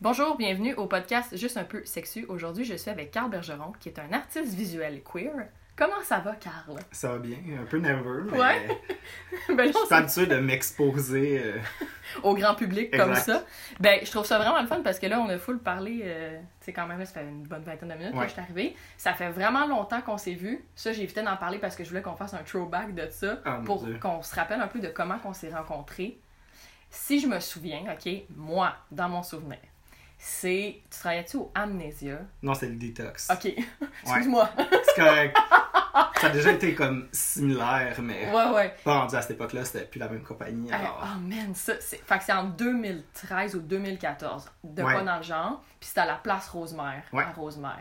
Bonjour, bienvenue au podcast Juste un peu sexu. Aujourd'hui, je suis avec Carl Bergeron, qui est un artiste visuel queer. Comment ça va, Carl? Ça va bien, un peu nerveux, mais Ouais. Ben je suis pas habitué de m'exposer. euh, c'est au grand public comme ça. Ben, je trouve ça vraiment le fun parce que là, on a full parlé, euh, tu sais, quand même, ça fait une bonne vingtaine de minutes Ouais. que je suis arrivée. Ça fait vraiment longtemps qu'on s'est vus. Ça, j'ai évité d'en parler parce que je voulais qu'on fasse un throwback de ça Ah, pour qu'on se rappelle un peu de comment qu'on s'est rencontrés. Si je me souviens, OK, moi, dans mon souvenir, c'est... Tu travaillais-tu au Amnesia? Non, c'est le détox. OK, excuse-moi. C'est correct. Ça a déjà été comme similaire, mais Ouais, ouais. pas rendu à cette époque-là, c'était plus la même compagnie. Alors... oh man, ça, c'est... Fait que c'est en 2013 ou 2014, de Ouais. quoi dans le genre, puis c'était à la place Rosemère, Ouais. à Rosemère.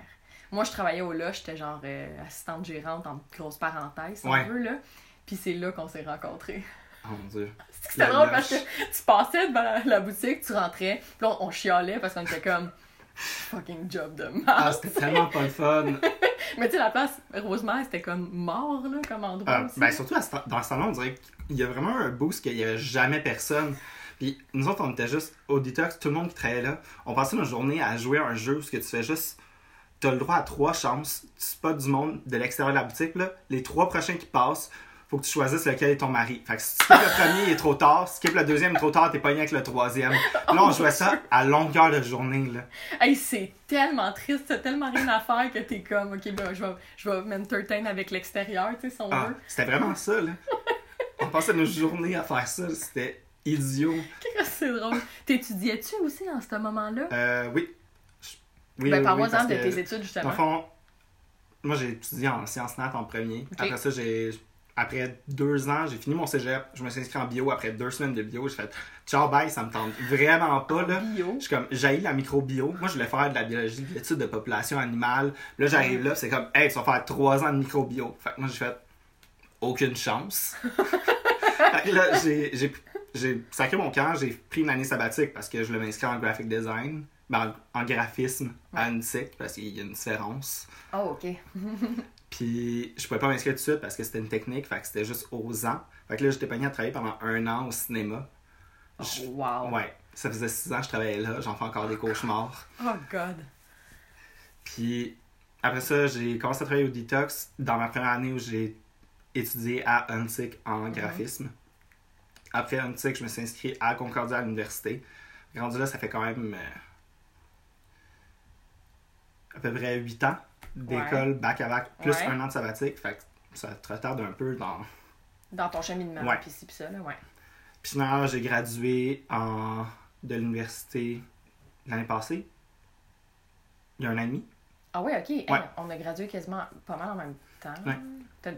Moi, je travaillais au là, j'étais genre euh, assistante gérante, en grosses parenthèses, si on veut, là. Puis c'est là qu'on s'est rencontrés. Oh mon dieu. C'était drôle parce que tu passais devant la, la boutique, tu rentrais, puis là, on, on chialait parce qu'on était comme fucking job de Ah, merde. c'était tellement pas le fun. Mais tu sais, la place Rosemère, c'était comme mort, là, comme endroit Ah, aussi. ben, surtout à dans ce salon, on dirait qu'il y a vraiment un boost qu'il y avait jamais personne. Puis nous autres, on était juste au détox, tout le monde qui travaillait là. On passait nos journées à jouer à un jeu où ce que tu fais juste. T'as le droit à trois chances. Tu spots du monde de l'extérieur de la boutique. Là. Les trois prochains qui passent, faut que tu choisisses lequel est ton mari. Fait que si tu skippes le premier, il est trop tard. Si tu skippes le deuxième, il est trop tard, t'es pogné avec le troisième. Là, on jouait ça à longueur de journée. Là. Hey, c'est tellement triste, t'as tellement rien à faire que t'es comme, ok, ben, je vais, je vais m'entertain avec l'extérieur, tu sais, si on Ah, veut. c'était vraiment ça. Là. On passait nos journées à faire ça. C'était idiot. c'est drôle. T'étudiais-tu aussi en ce moment-là? Euh, oui. Oui, ben, parle-moi oui, de tes études, Dans le justement. fond, moi j'ai étudié en sciences nat en premier. Après ça, j'ai. Après deux ans, j'ai fini mon cégep. Je me suis inscrit en bio. Après deux semaines de bio, j'ai fait ciao bye, ça me tente vraiment pas. Là. Bio? Je suis comme, j'ai la microbio. Moi, je voulais faire de la biologie, de l'étude de population animale. Là, j'arrive là, c'est comme, hey, tu vas faire trois ans de microbio. Fait que moi, j'ai fait aucune chance. fait que là, j'ai, j'ai, j'ai sacré mon camp, j'ai pris une année sabbatique parce que je voulais m'inscrire en graphic design, ben, en, graphisme à UNICEC parce qu'il y a une différence. Oh, ok. Puis je pouvais pas m'inscrire tout de suite parce que c'était une technique, fait que c'était juste aux ans. Fait que là, j'étais pogné à travailler pendant un an au cinéma. Oh, Je- wow. Ouais, ça faisait six ans que je travaillais là, j'en fais encore des cauchemars. Oh, God. Puis après ça, j'ai commencé à travailler au Detox dans ma première année où j'ai étudié à UNTIC en graphisme. Après UNTIC, je me suis inscrit à Concordia à l'université. Rendu là, ça fait quand même euh, à peu près 8 ans d'école bac à bac, plus un an de sabbatique. Fait que ça te retarde un peu dans. Dans ton cheminement, Ouais. pis ça, là, ouais. Puis finalement, j'ai gradué en... de l'université l'année passée. Il y a un an et demi. Ah, ouais, ok. Hey, on a gradué quasiment pas mal en même temps. Ouais.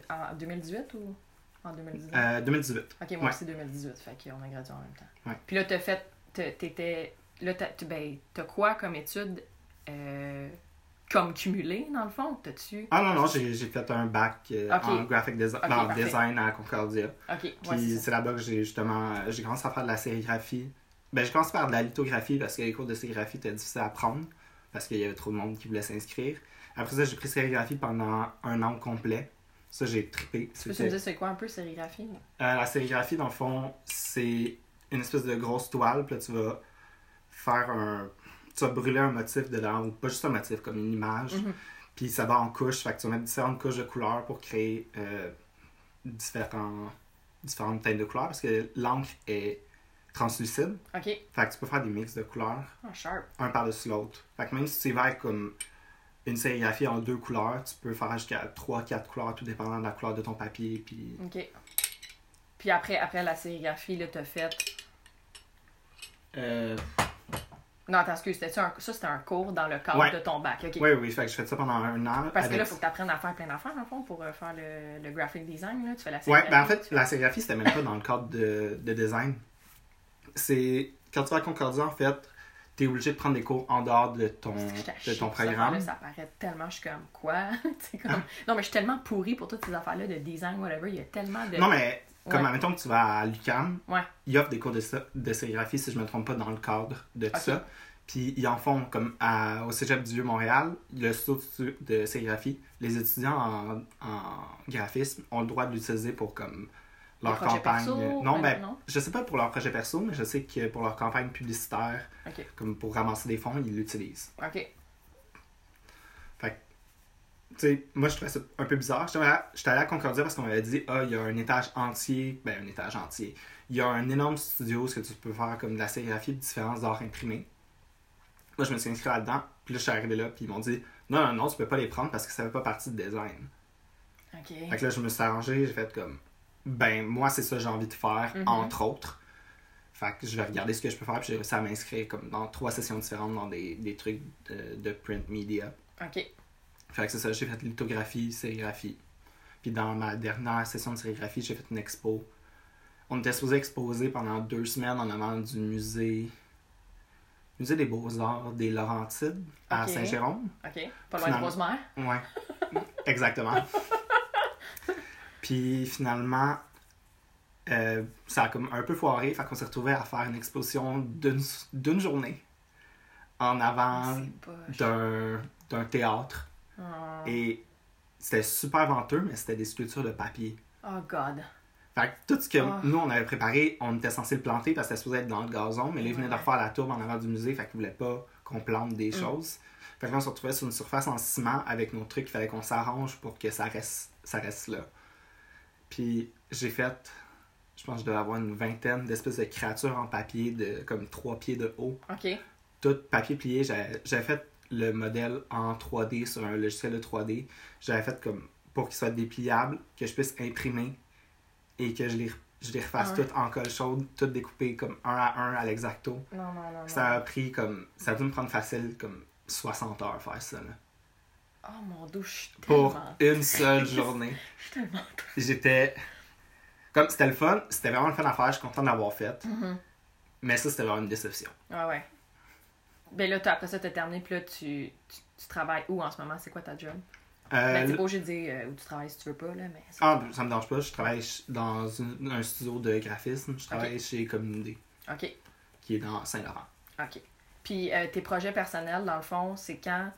En 2018 ou en 2019? Euh, 2018. Ok, moi aussi 2018, fait qu'on a gradué en même temps. Puis là, t'as fait, t'étais, là, t'as, ben, t'as quoi comme étude euh, comme cumulé, dans le fond? T'as-tu... Ah non, non, j'ai j'ai fait un bac euh, en graphic design, à Concordia. Ok, Puis ouais, c'est là-bas que j'ai justement euh, j'ai commencé à faire de la sérigraphie. Ben, j'ai commencé par de la lithographie parce que les cours de sérigraphie étaient difficiles à prendre parce qu'il y avait trop de monde qui voulait s'inscrire. Après ça, j'ai pris sérigraphie pendant un an complet. Ça, j'ai trippé. Tu peux me dire c'est quoi un peu sérigraphie? Euh, la sérigraphie, dans le fond, c'est une espèce de grosse toile. Puis là, tu vas faire un. Tu vas brûler un motif dedans, ou pas juste un motif, comme une image. Mhm. Puis ça va en couches. Fait que tu vas mettre différentes couches de couleurs pour créer euh, différents, différentes teintes de couleurs. Parce que l'encre est translucide. Ok. Fait que tu peux faire des mix de couleurs, Ah, sharp. un par-dessus l'autre. Fait que même si tu vas avec comme une sérigraphie en deux couleurs, tu peux faire jusqu'à 3-4 couleurs, tout dépendant de la couleur de ton papier. Puis Ok. Puis après, après la sérigraphie, là, t'as fait... euh, Non, attends, excuse, c'était un... ça, c'était un cours dans le cadre Ouais. de ton bac. Oui, oui, fait que je fais ça pendant un an. Parce que là, faut que t'apprennes à faire plein d'affaires, le fond, pour euh, faire le, le graphic design, là. Tu fais la sérigraphie. ben en fait, la sérigraphie, c'était même pas dans le cadre de, de design. C'est. Quand tu vas à Concordia, en fait, t'es obligé de prendre des cours en dehors de ton, de ton programme. affaire-là, Ça paraît tellement, je suis comme, quoi? Comme... Non, mais je suis tellement pourrie pour toutes ces affaires-là de design, whatever. Il y a tellement de... Non, mais comme Ouais. admettons que tu vas à Ouais. ils offrent des cours de, de sérigraphie, si je me trompe pas, dans le cadre de tout ça. Puis ils en font, comme à- au cégep du Vieux-Montréal, le studio de sérigraphie, les étudiants en, en graphisme ont le droit de l'utiliser pour comme leur campagne. perso, non, ouais, ben, non? je sais pas pour leur projet perso, mais je sais que pour leur campagne publicitaire, comme pour ramasser des fonds, ils l'utilisent. Ok. Tu sais, moi, je trouvais ça un peu bizarre. J'étais allé, à Concordia parce qu'on m'avait dit, ah, il y a un étage entier. Ben, un étage entier. Il y a un énorme studio, ce que tu peux faire comme de la sérigraphie et de différences d'art imprimé. Moi, je me suis inscrit là-dedans. Puis là, je suis arrivé là, puis ils m'ont dit, non, non, non, tu peux pas les prendre parce que ça fait pas partie du design. Ok. Fait que là, je me suis arrangé, j'ai fait comme, ben, moi, c'est ça que j'ai envie de faire, Mhm. entre autres. Fait que je vais regarder ce que je peux faire, puis j'ai réussi à m'inscrire comme dans trois sessions différentes dans des, des trucs de, de print media. Ok. Fait que c'est ça, j'ai fait lithographie, sérigraphie. Puis dans ma dernière session de sérigraphie, j'ai fait une expo. On était supposé exposer pendant deux semaines en avant du musée. Musée des Beaux-Arts des Laurentides à. Saint-Jérôme. Ok. Pas loin de Rosemère. Ouais, exactement. Puis finalement, euh, ça a comme un peu foiré. Fait qu'on s'est retrouvé à faire une exposition d'une journée en avant d'un théâtre. Oh. Et c'était super venteux, mais c'était des sculptures de papier. Oh God. Fait que tout ce que Ah. nous, on avait préparé, on était censé le planter parce que c'était supposé être dans le gazon, mais là, ils venaient de refaire la tourbe en avant du musée, fait qu'ils voulaient pas qu'on plante des Mm. choses. Fait que là, on se retrouvait sur une surface en ciment avec nos trucs, il fallait qu'on s'arrange pour que ça reste, ça reste là. Puis j'ai fait, je pense que je devais avoir une vingtaine d'espèces de créatures en papier de comme trois pieds de haut. Ok. Tout papier plié, j'avais fait le modèle en 3D sur un logiciel de 3D. J'avais fait comme pour qu'il soit dépliable, que je puisse imprimer et que je les, je les refasse Ah ouais. toutes en colle chaude, toutes découpées comme un à un à l'exacto. Non, non, non. non. Ça a pris comme. Ça a dû me prendre facile comme 60 heures faire ça. Là. Oh mon dieu, je suis Pour une seule journée. Je suis tellement. J'étais. Comme c'était le fun, c'était vraiment le fun à faire, je suis content d'avoir fait. Mhm. Mais ça, c'était vraiment une déception. Ah ouais. Ben là, après ça, t'as terminé, puis là, tu, tu, tu travailles où en ce moment? C'est quoi ta job? Euh, ben, t'es pas obligé de dire euh, où tu travailles si tu veux pas, là, mais... c'est- Ah, ça me dérange pas, je travaille dans une- un studio de graphisme. Je travaille chez Communauté, OK, qui est dans Saint-Laurent. OK. Puis euh, tes projets personnels, dans le fond, c'est quand...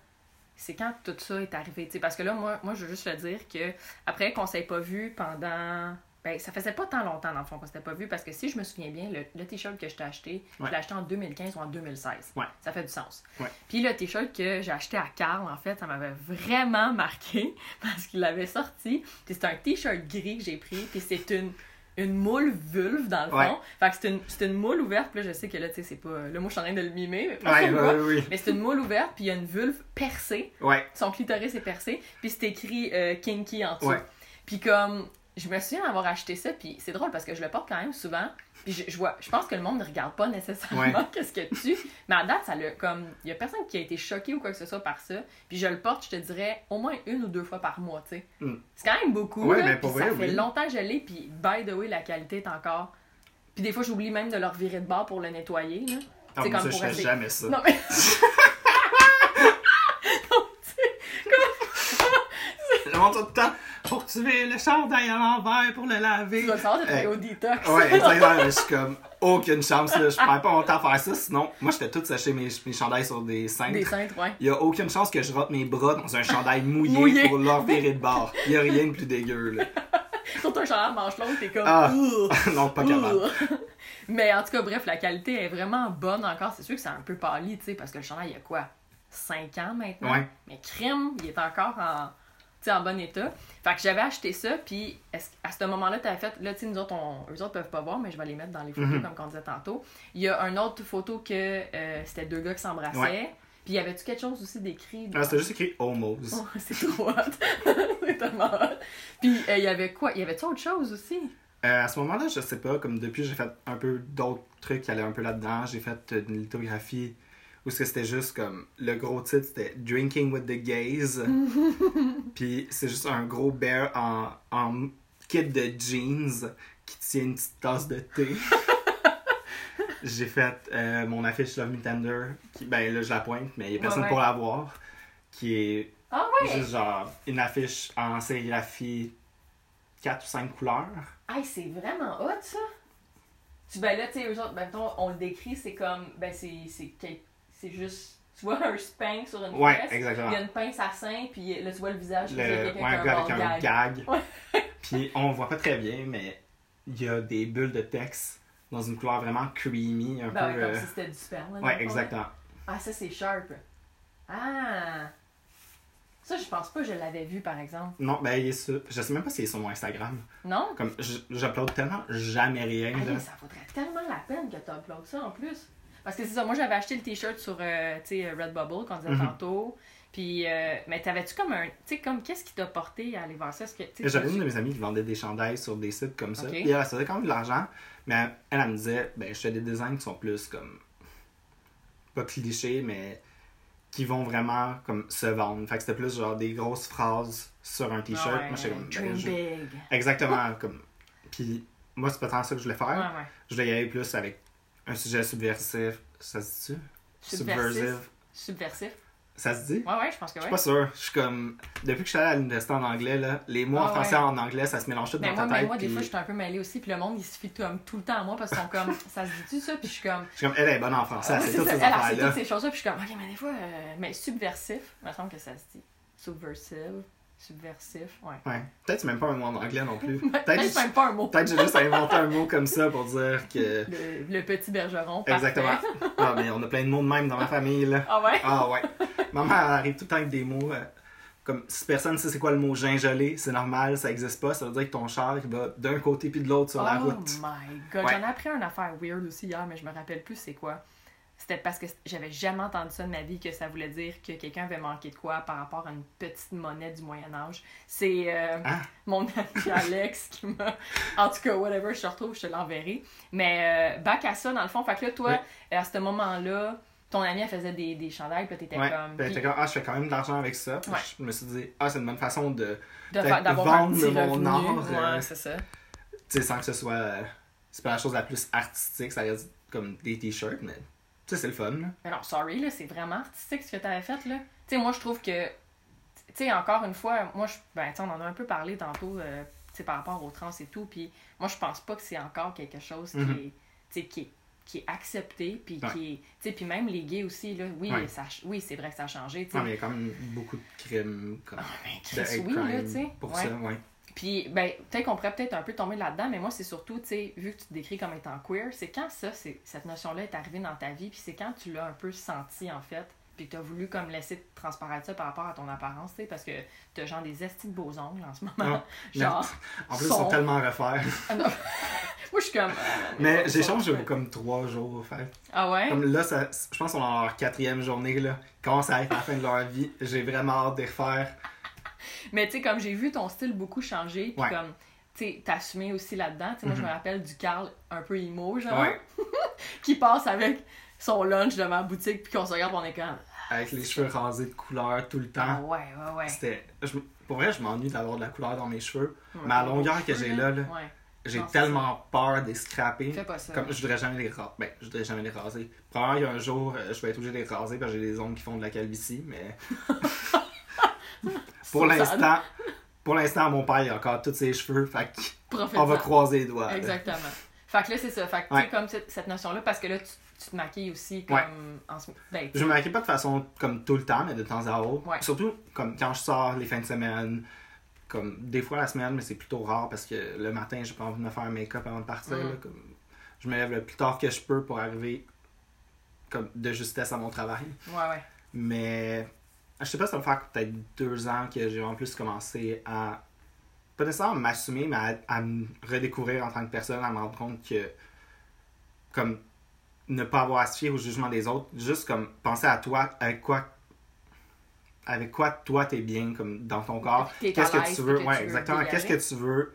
C'est quand tout ça est arrivé, tu sais, parce que là, moi, moi, je veux juste te dire que après qu'on s'est pas vu pendant... Ben, ça faisait pas tant longtemps, dans le fond, qu'on s'était pas vu, parce que si je me souviens bien, le, le t-shirt que je t'ai acheté, Ouais. je l'ai acheté en 2015 ou en 2016. Ouais. Ça fait du sens. Ouais. Puis le t-shirt que j'ai acheté à Carl, en fait, ça m'avait vraiment marqué, parce qu'il l'avait sorti. Puis c'est un t-shirt gris que j'ai pris, puis c'est une, une moule vulve, dans le fond. Ouais. Fait que c'est une, c'est une moule ouverte, puis là, je sais que là, tu sais, c'est pas... Là, moi, je suis en train de le mimer, mais Ouais, ouais, oui. Mais c'est une moule ouverte, puis il y a une vulve percée. Ouais, Son clitoris est percé, puis c'est écrit euh, kinky en dessous. Ouais. Puis comme, je me souviens d'avoir acheté ça, puis c'est drôle parce que je le porte quand même souvent. Puis je, je vois, je pense que le monde ne regarde pas nécessairement Ouais. qu'est-ce que tu. Mais à date, ça l'a comme, il y a personne qui a été choqué ou quoi que ce soit par ça. Puis je le porte, je te dirais, au moins une ou deux fois par mois, tu sais. Mm. C'est quand même beaucoup. Ouais, là, puis pour ça vrai, fait oui. longtemps que je l'ai, puis by the way, la qualité est encore. Puis des fois, j'oublie même de le revirer de bord pour le nettoyer. Là. Ah, comme ça, je pour fais rester- jamais ça. Non, mais. Non, tu sais, Je montre tout le temps. Faut que tu mets le chandail à l'envers pour le laver. tu vas le savoir, au détox. Ouais, exactement. Je suis comme aucune chance. Là. Je prends pas mon temps à faire ça. Sinon, moi, je fais tout sécher mes, mes chandails sur des cintres. Des cintres, ouais. Il y a aucune chance que je rate mes bras dans un chandail mouillé, Mouillé. pour leur virer de bord. Il y a rien de plus dégueu, là. Surtout un chandail manche longue, t'es comme. Ah. Non, pas capable. Mais en tout cas, bref, la qualité est vraiment bonne encore. C'est sûr que c'est un peu pâli, tu sais, parce que le chandail, il y a quoi? 5 ans maintenant? Ouais. Mais crime, il est encore en, en bon état. Fait que j'avais acheté ça, puis à ce moment-là, t'avais fait. Là, tu sais, nous autres, on, eux autres peuvent pas voir, mais je vais les mettre dans les photos, Mhm. comme on disait tantôt. Il y a une autre photo que euh, c'était deux gars qui s'embrassaient. Ouais. Puis y avait-tu quelque chose aussi d'écrit Ah, C'était juste écrit homos. Oh, c'est trop hot. c'est tellement hot. Puis il y avait quoi? Y avait-tu autre chose aussi? Euh, à ce moment-là, je sais pas, comme depuis, j'ai fait un peu d'autres trucs qui allaient un peu là-dedans. J'ai fait euh, une lithographie où ce que c'était juste comme le gros titre c'était Drinking with the Gays? Puis c'est juste un gros bear en, en kit de jeans qui tient une petite tasse de thé. j'ai fait euh, mon affiche Love Me Tender, qui, ben là je la pointe, mais il y a personne Ouais, ouais. pour la voir, qui est Ah ouais! juste genre une affiche en sérigraphie 4 ou 5 couleurs. Hey, c'est vraiment hot ça! Tu, ben là, tu sais, eux autres, ben, on le décrit, c'est comme. Ben, c'est. C'est c'est juste. Tu vois un spank sur une Ouais, exactement. il y a une pince à sein, puis là, tu vois le visage, le, a ouais, quelqu'un un gars avec un gag. gag. Puis on voit pas très bien, mais il y a des bulles de texte dans une couleur vraiment creamy, un Ben ouais, peu. comme euh, si c'était du sperme. là, Ouais, exactement. Ah, ça, c'est sharp. Ah! Ça, je pense pas que je l'avais vu, par exemple. Non, ben il est sur. Je sais même pas s'il est sur mon Instagram. Non? Comme, j'upload tellement jamais rien, là. ça vaudrait tellement la peine que tu uploades ça en plus. Parce que c'est ça, moi j'avais acheté le t-shirt sur euh, tu sais, Redbubble, qu'on disait Mhm. tantôt. Puis, euh, mais t'avais-tu comme un. Tu sais, comme qu'est-ce qui t'a porté à aller voir ça? J'avais une de mes amies qui vendait des chandails sur des sites comme ça. Ok. Puis elle, ça faisait quand même de l'argent. Mais elle, elle me disait, ben, je fais des designs qui sont plus comme. Pas clichés, mais qui vont vraiment comme se vendre. Fait que c'était plus genre des grosses phrases sur un t-shirt. Ah ouais, moi, j'étais comme. ben, Dream je- big. Exactement. comme... Puis moi, c'est pas tant ça que je voulais faire. Ouais, ouais. Je voulais y aller plus avec un sujet subversif. Ça se dit-tu? Subversif. Subversif. Ça se dit? Ouais, ouais, je pense que Je ouais. suis pas sûr. Je suis comme. Depuis que je suis allé à l'université en anglais, là, les mots Ah en français ouais. en anglais, ça se mélange tout Mais dans moi, ta mais tête. moi, des puis fois, je suis un peu mêlée aussi. Puis le monde, il se fie comme tout le temps à moi parce qu'ils sont comme, ça se dit-tu ça? Puis je suis comme, Je suis comme, elle est bonne en français, Ah, oui, sait toutes ces toutes ces choses-là. Puis je suis comme, ok, mais des fois, euh, mais subversif, il me semble que ça se dit. Subversive, subversif, ouais. Ouais. Peut-être c'est même pas un mot en anglais non plus. Peut-être c'est même pas un mot. peut-être j'ai juste inventé un mot comme ça pour dire que. Le, le petit bergeron. Exactement. Ah, mais on a plein de mots de même dans ma famille, là. Ah ouais? Ah ouais. Maman elle arrive tout le temps avec des mots. euh, comme si personne sait c'est quoi le mot gingelé, c'est normal, ça existe pas. Ça veut dire que ton char il va d'un côté puis de l'autre sur la oh route. my god. Ouais. J'en ai appris une affaire weird aussi hier, mais je me rappelle plus c'est quoi. C'était parce que j'avais jamais entendu ça de ma vie que ça voulait dire que quelqu'un avait manqué de quoi par rapport à une petite monnaie du Moyen-Âge. C'est euh, Ah. mon ami Alex qui m'a. En tout cas, whatever, je te retrouve, je te l'enverrai. Mais euh, back à ça, dans le fond, fait que là, toi, Oui. à ce moment-là, ton ami, elle faisait des, des chandails, puis t'étais Ouais. comme. Puis était comme, ah, je fais quand même de l'argent avec ça. Ouais. Je me suis dit, ah, c'est une bonne façon de. de un vendre mon art, euh, c'est ça. Tu sais, sans que ce soit. euh, C'est pas la chose la plus artistique, ça reste comme des t-shirts, mais. Tu c'est le fun, là. Non, sorry, là, c'est vraiment artistique ce que t'avais fait, là. Tu sais, moi, je trouve que. Tu sais, encore une fois, moi, je, ben, tu on en a un peu parlé tantôt, euh, tu sais, par rapport aux trans et tout, puis moi, je pense pas que c'est encore quelque chose qui Mhm. est. Tu sais, qui est qui est accepté puis Ouais. qui est tu sais puis même les gays aussi là oui Ouais. ça oui c'est vrai que ça a changé tu sais Ouais, mais il y a quand même beaucoup de crimes comme. Ah, ben, Chris, oui, là, crime tu sais. Pour Ouais. ça, ouais. Puis, ben, peut-être qu'on pourrait peut-être un peu tomber là-dedans, mais moi, c'est surtout, tu sais, vu que tu te décris comme étant queer, c'est quand ça, c'est, cette notion-là est arrivée dans ta vie, puis c'est quand tu l'as un peu senti, en fait, puis que tu as voulu comme laisser transparaître ça par rapport à ton apparence, tu sais, parce que t'as genre des estis de beaux ongles en ce moment. Genre, En plus, ils Son- sont tellement à refaire. Ah, moi, je suis comme. euh, Mais sont- changé comme trois jours, en fait. Ah ouais? Comme là, ça, je pense qu'on est dans leur quatrième journée, là. Ils commencent à être à la fin de leur vie. J'ai vraiment hâte de refaire. Mais tu sais, comme j'ai vu ton style beaucoup changer, puis Ouais. comme, tu sais, t'assumer aussi là-dedans. Tu sais, moi, je me Mhm. rappelle du Carl un peu emo, genre, Ouais. qui passe avec son lunch devant la boutique, puis qu'on se regarde, on est comme. Avec les cheveux rasés de couleur tout le Ah temps. ouais, ouais, ouais. C'était. je- pour vrai, je m'ennuie d'avoir de la couleur dans mes cheveux. Ouais, Mais à longueur que j'ai là, là, Ouais. J'ai tellement peur de les scraper. Fais pas ça. Comme je voudrais jamais les raser. Ben, je voudrais jamais les raser. Probablement qu'il y a un jour, euh, je vais être obligé de les raser parce que j'ai des ongles qui font de la calvitie, mais. pour l'instant, pour l'instant, mon père, il a encore tous ses cheveux. Fait qu'on va croiser les doigts. là. Exactement. Fait que là, c'est ça. Fait que, tu Ouais. sais, comme cette, cette notion-là, parce que là, tu, tu te maquilles aussi comme Ouais. en ce ben, Je me maquille pas de façon comme tout le temps, mais de temps à autre. Ouais. Surtout comme quand je sors les fins de semaine, comme des fois la semaine, mais c'est plutôt rare parce que le matin, j'ai pas envie de me faire un make-up avant de partir. Mm. là, comme, je me lève le plus tard que je peux pour arriver comme de justesse à mon travail. Ouais, ouais. Mais je sais pas, ça va faire peut-être deux ans que j'ai en plus commencé à pas nécessairement m'assumer, mais à, à me redécouvrir en tant que personne, à me rendre compte que comme ne pas avoir à se fier au jugement des autres, juste comme penser à toi, avec quoi avec quoi toi t'es bien comme dans ton corps, qu'est-ce que tu veux, que ouais tu exactement, qu'est-ce que tu veux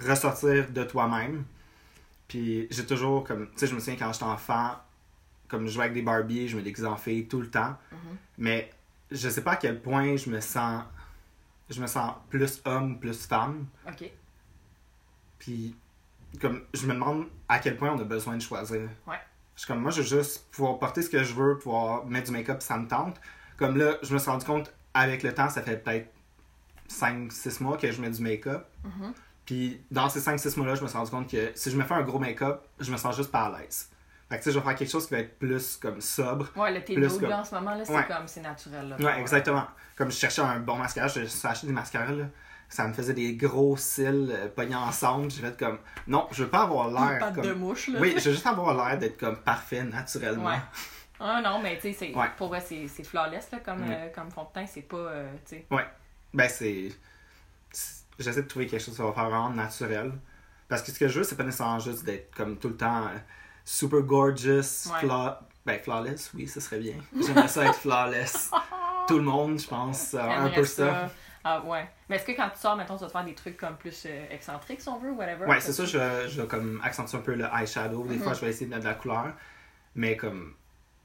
ressortir de toi-même? Puis j'ai toujours comme tu sais je me souviens quand j'étais enfant comme je jouais avec des Barbies, je me déguisais en fille tout le temps. Mhm. Mais je sais pas à quel point je me sens je me sens plus homme, plus femme. Ok. Puis comme je me demande à quel point on a besoin de choisir. Ouais. Je suis comme moi je veux juste pouvoir porter ce que je veux, pouvoir mettre du make-up ça me tente. Comme là, je me suis rendu compte avec le temps, ça fait peut-être 5-6 mois que je mets du make-up. Mhm. Puis dans ces 5-6 mois-là, je me suis rendu compte que si je me fais un gros make-up, je me sens juste pas à l'aise. Fait que tu sais, je vais faire quelque chose qui va être plus comme sobre. Ouais, le tes Plus comme- en ce moment, là, c'est Ouais. comme, c'est naturel, là. Ouais, exactement. Comme je cherchais un bon mascara, je suis acheté des mascaras, là. ça me faisait des gros cils euh, pognés ensemble. J'ai fait comme, non, je veux pas avoir l'air comme... de mouche, là. Oui, je veux juste avoir l'air d'être comme parfait naturellement. Ouais. Ah non, mais tu sais, c'est- Ouais. pour vrai, c'est c'est flawless, là, comme, Ouais. euh, comme fond de teint. C'est pas, euh, tu sais... Ben, c'est. c'est- J'essaie de trouver quelque chose qui va faire vraiment naturel. Parce que ce que je veux, c'est pas nécessairement juste d'être comme tout le temps euh, super gorgeous, Ouais. ben, flawless, oui, ce serait bien. J'aimerais ça être flawless. tout le monde, je pense, a un peu ça. Ah ouais. Mais est-ce que quand tu sors, mettons, tu vas te faire des trucs comme plus euh, excentriques, si on veut, whatever? Ouais, c'est ça, je, vais- je comme accentuer un peu le eyeshadow. Des Mhm. fois, je vais essayer de mettre de la couleur. Mais comme,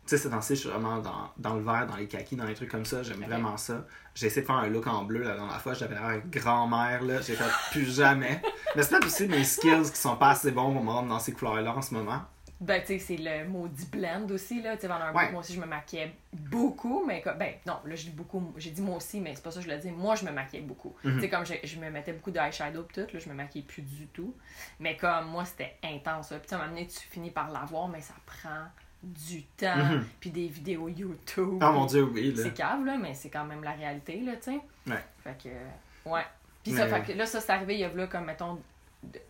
tu sais, ces temps-ci, je suis vraiment dans, dans le vert, dans les kakis, dans les trucs comme ça. J'aime vraiment ça. J'ai essayé de faire un look en bleu la dernière fois. J'avais l'air grand-mère, là. J'ai fait plus jamais. Mais c'est peut-être aussi mes skills qui sont pas assez bons pour me rendre dans ces couleurs-là en ce moment. Ben, tu sais, c'est le maudit blend aussi, là. Tu sais, pendant un Ouais. moi aussi, je me maquillais beaucoup, mais comme, ben, non, là, je dis beaucoup, j'ai dit moi aussi, mais c'est pas ça que je le dis. Moi, je me maquillais beaucoup. Mhm. Tu sais, comme je, je me mettais beaucoup d'eyeshadow pis tout, là, je me maquillais plus du tout. Mais comme, moi, c'était intense, là. Puis, à un moment donné, tu finis par l'avoir, mais ça prend du temps, Mhm. puis des vidéos YouTube. Oh mon dieu, oui, là. C'est cave, là, mais c'est quand même la réalité, là, tu sais. Ouais. Fait que, ouais. Puis ça, fait que là, ça, c'est arrivé, il y a là, comme, mettons,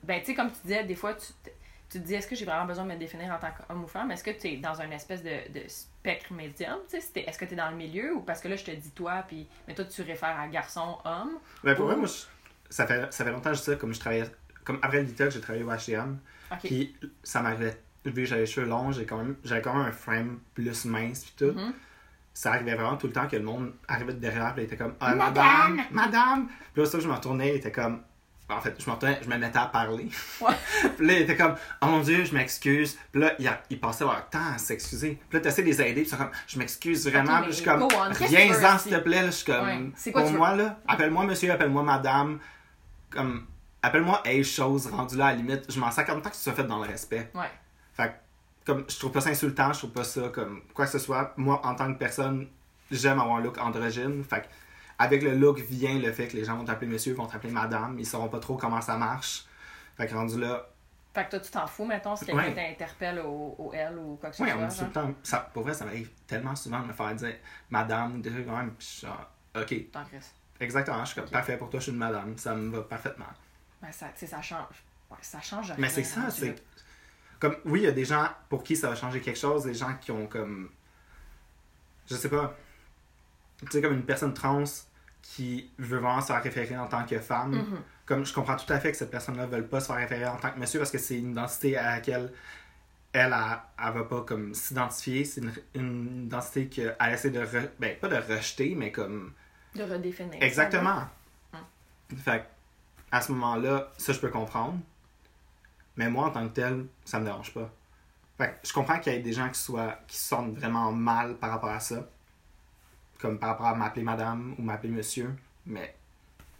ben, tu sais, comme tu disais, des fois, tu tu te dis, est-ce que j'ai vraiment besoin de me définir en tant qu'homme ou femme? Est-ce que tu es dans un espèce de, de spectre médium? Est-ce que tu es dans le milieu ou parce que là, je te dis toi, puis, mais toi, tu réfères à garçon, homme? Ben, pour Ou- vrai, moi, je- ça, fait, ça fait longtemps que je dis ça. Comme je travaillais. Comme après le j'ai travaillé au H&M. Puis ça m'arrivait. Vu que j'avais les cheveux longs, j'ai quand même, j'avais quand même un frame plus mince puis tout. Mhm. Ça arrivait vraiment tout le temps que le monde arrivait de derrière puis il était comme ah, Madame! madame, madame. Puis là, ça, je me retournais, il était comme en fait, je me retournais, je me mettais à parler. Ouais. puis là, il était comme oh mon dieu, je m'excuse. Puis là, il, a- il passait leur temps à s'excuser. Puis là, t'essaies de les aider, puis ils sont comme je m'excuse vraiment. Puis je suis comme viens-en s'il te plaît. Là, je suis comme Ouais. Quoi pour veux? moi là, appelle-moi monsieur, appelle-moi madame. Comme appelle-moi hey chose rendu là à la limite. Je m'en sers comme tant que tu sois fait dans le respect. Ouais. Fait que, comme, je trouve pas ça insultant, je trouve pas ça comme quoi que ce soit. Moi, en tant que personne, j'aime avoir un look androgyne. Fait que, avec le look vient le fait que les gens vont t'appeler monsieur, vont t'appeler madame. Ils sauront pas trop comment ça marche. Fait que rendu là, Fait que toi, tu t'en fous, mettons, si quelqu'un Ouais. t'interpelle au, au L ou quoi que ce oui, soit. on dit tout le temps. Ça, pour vrai, ça m'arrive tellement souvent de me faire dire madame ou des trucs quand même. Puis je suis genre, ok, T'en exactement, je suis comme parfait pour toi, je suis une madame. Ça me va parfaitement. Ben, ça, tu sais, ça change. Ouais, ça change Mais rien, c'est ça, rendu c'est. Comme, oui, il y a des gens pour qui ça va changer quelque chose, des gens qui ont comme. Je sais pas. Tu sais, comme une personne trans qui veut vraiment se faire référer en tant que femme. Mhm. Comme je comprends tout à fait que cette personne-là ne veut pas se faire référer en tant que monsieur parce que c'est une identité à laquelle elle, elle, va pas comme s'identifier. C'est une, une identité qu'elle essaie de. re- Ben, pas de rejeter, mais comme. De redéfinir. Exactement. Hum. Fait à ce moment-là, ça je peux comprendre. Mais moi, en tant que tel, ça me dérange pas. Fait que je comprends qu'il y ait des gens qui soient qui se sentent vraiment mal par rapport à ça. Comme par rapport à m'appeler madame ou m'appeler monsieur. Mais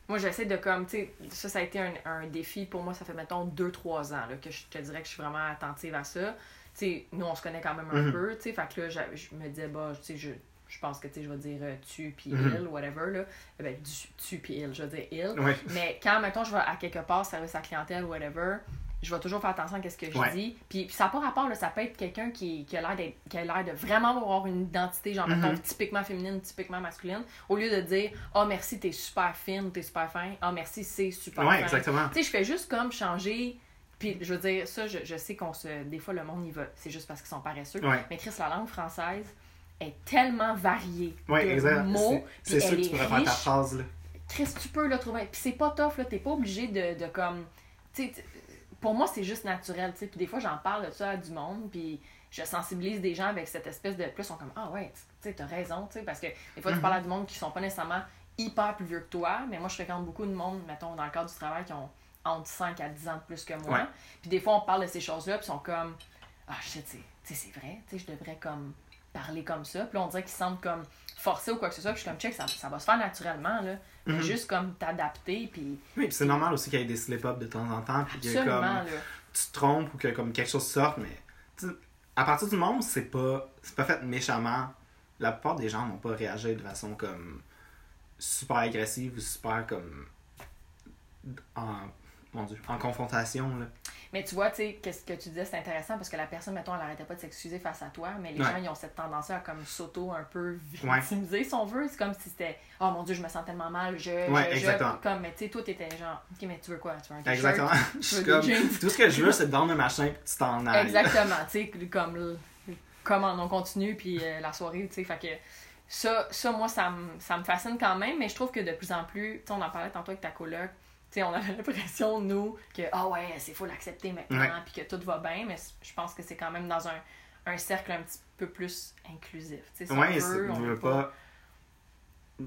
Moi, j'essaie de comme, tu sais, ça, ça a été un, un défi pour moi, ça fait, mettons, 2-3 ans là, que je te dirais que je suis vraiment attentive à ça. Tu sais, nous, on se connaît quand même un Mhm. peu, tu sais, fait que là, je me disais, bah, tu sais, je, je pense que, tu sais, je vais dire euh, tu puis Mhm. il, whatever, là. Eh Ben, du- tu puis il, je vais dire il. Mais quand, mettons, je vais à quelque part, service à clientèle, whatever, je vais toujours faire attention à ce que je Ouais. dis. Puis, puis ça n'a pas rapport, là, ça peut être quelqu'un qui, qui a l'air de vraiment avoir une identité, genre, mettons, Mhm. typiquement féminine, typiquement masculine, au lieu de dire « Ah, merci, t'es super fine, t'es super fin. Ah, merci, c'est super Ouais, fin. exactement. Tu sais, je fais juste comme changer... Puis, je veux dire, ça, je, je sais qu'on se... Des fois, le monde y va. C'est juste parce qu'ils sont paresseux. Ouais. Mais Chris, la langue française est tellement variée de exact. mots. C'est- sûr que tu pourrais faire ta riche. phrase là. Chris, tu peux le trouver. Puis c'est pas tough, là. T'es pas obligé de, de comme. Tu sais, t- pour moi, c'est juste naturel, tu sais. Puis des fois, j'en parle de ça à du monde, puis je sensibilise des gens avec cette espèce de. Plus, ils sont comme, ah ouais, tu sais, t'as raison, tu sais. Parce que des fois, tu parles à du monde qui sont pas nécessairement hyper plus vieux que toi, mais moi, je fréquente beaucoup de monde, mettons, dans le cadre du travail, qui ont entre 5 à 10 ans de plus que moi. Ouais. Puis des fois, on parle de ces choses-là, puis ils sont comme, ah, je sais, tu sais, tu sais, c'est vrai, tu sais, je devrais comme parler comme ça. Puis là, on dirait qu'ils se sentent comme forcés ou quoi que ce soit. Puis je suis comme, check, ça, ça va se faire naturellement, là. Mhm. Juste comme t'adapter, puis Oui, puis c'est normal aussi qu'il y ait des slip-ups de temps en temps. Puis que comme là. tu te trompes ou que comme quelque chose sorte, mais tu à partir du moment où c'est pas, c'est pas fait méchamment, la plupart des gens vont pas réagir de façon comme super agressive ou super comme en, mon Dieu, en confrontation. Là. Mais tu vois, tu sais, qu'est-ce que tu disais, c'est intéressant parce que la personne, mettons, elle arrêtait pas de s'excuser face à toi, mais les Ouais. gens, ils ont cette tendance à comme s'auto un peu victimiser, si on veut. C'est comme si c'était, oh mon dieu, je me sens tellement mal, je. Ouais, je- exactement. Comme, mais tu sais, toi, t'étais genre, ok, mais tu veux quoi? Tu veux un? Exactement. Veux comme, tout ce que je veux, c'est de vendre le machin puis tu t'en ailles. Exactement, tu sais, comme, comment on continue, puis euh, la soirée, tu sais, fait que ça, ça moi, ça me, ça me fascine quand même, mais je trouve que de plus en plus, tu sais, on en parlait tantôt avec ta coloc, tu sais, on avait l'impression, nous, que, ah ouais, c'est faut l'accepter maintenant, puis que tout va bien, mais je pense que c'est quand même dans un, un cercle un petit peu plus inclusif, si Ouais, on je veut veux pas.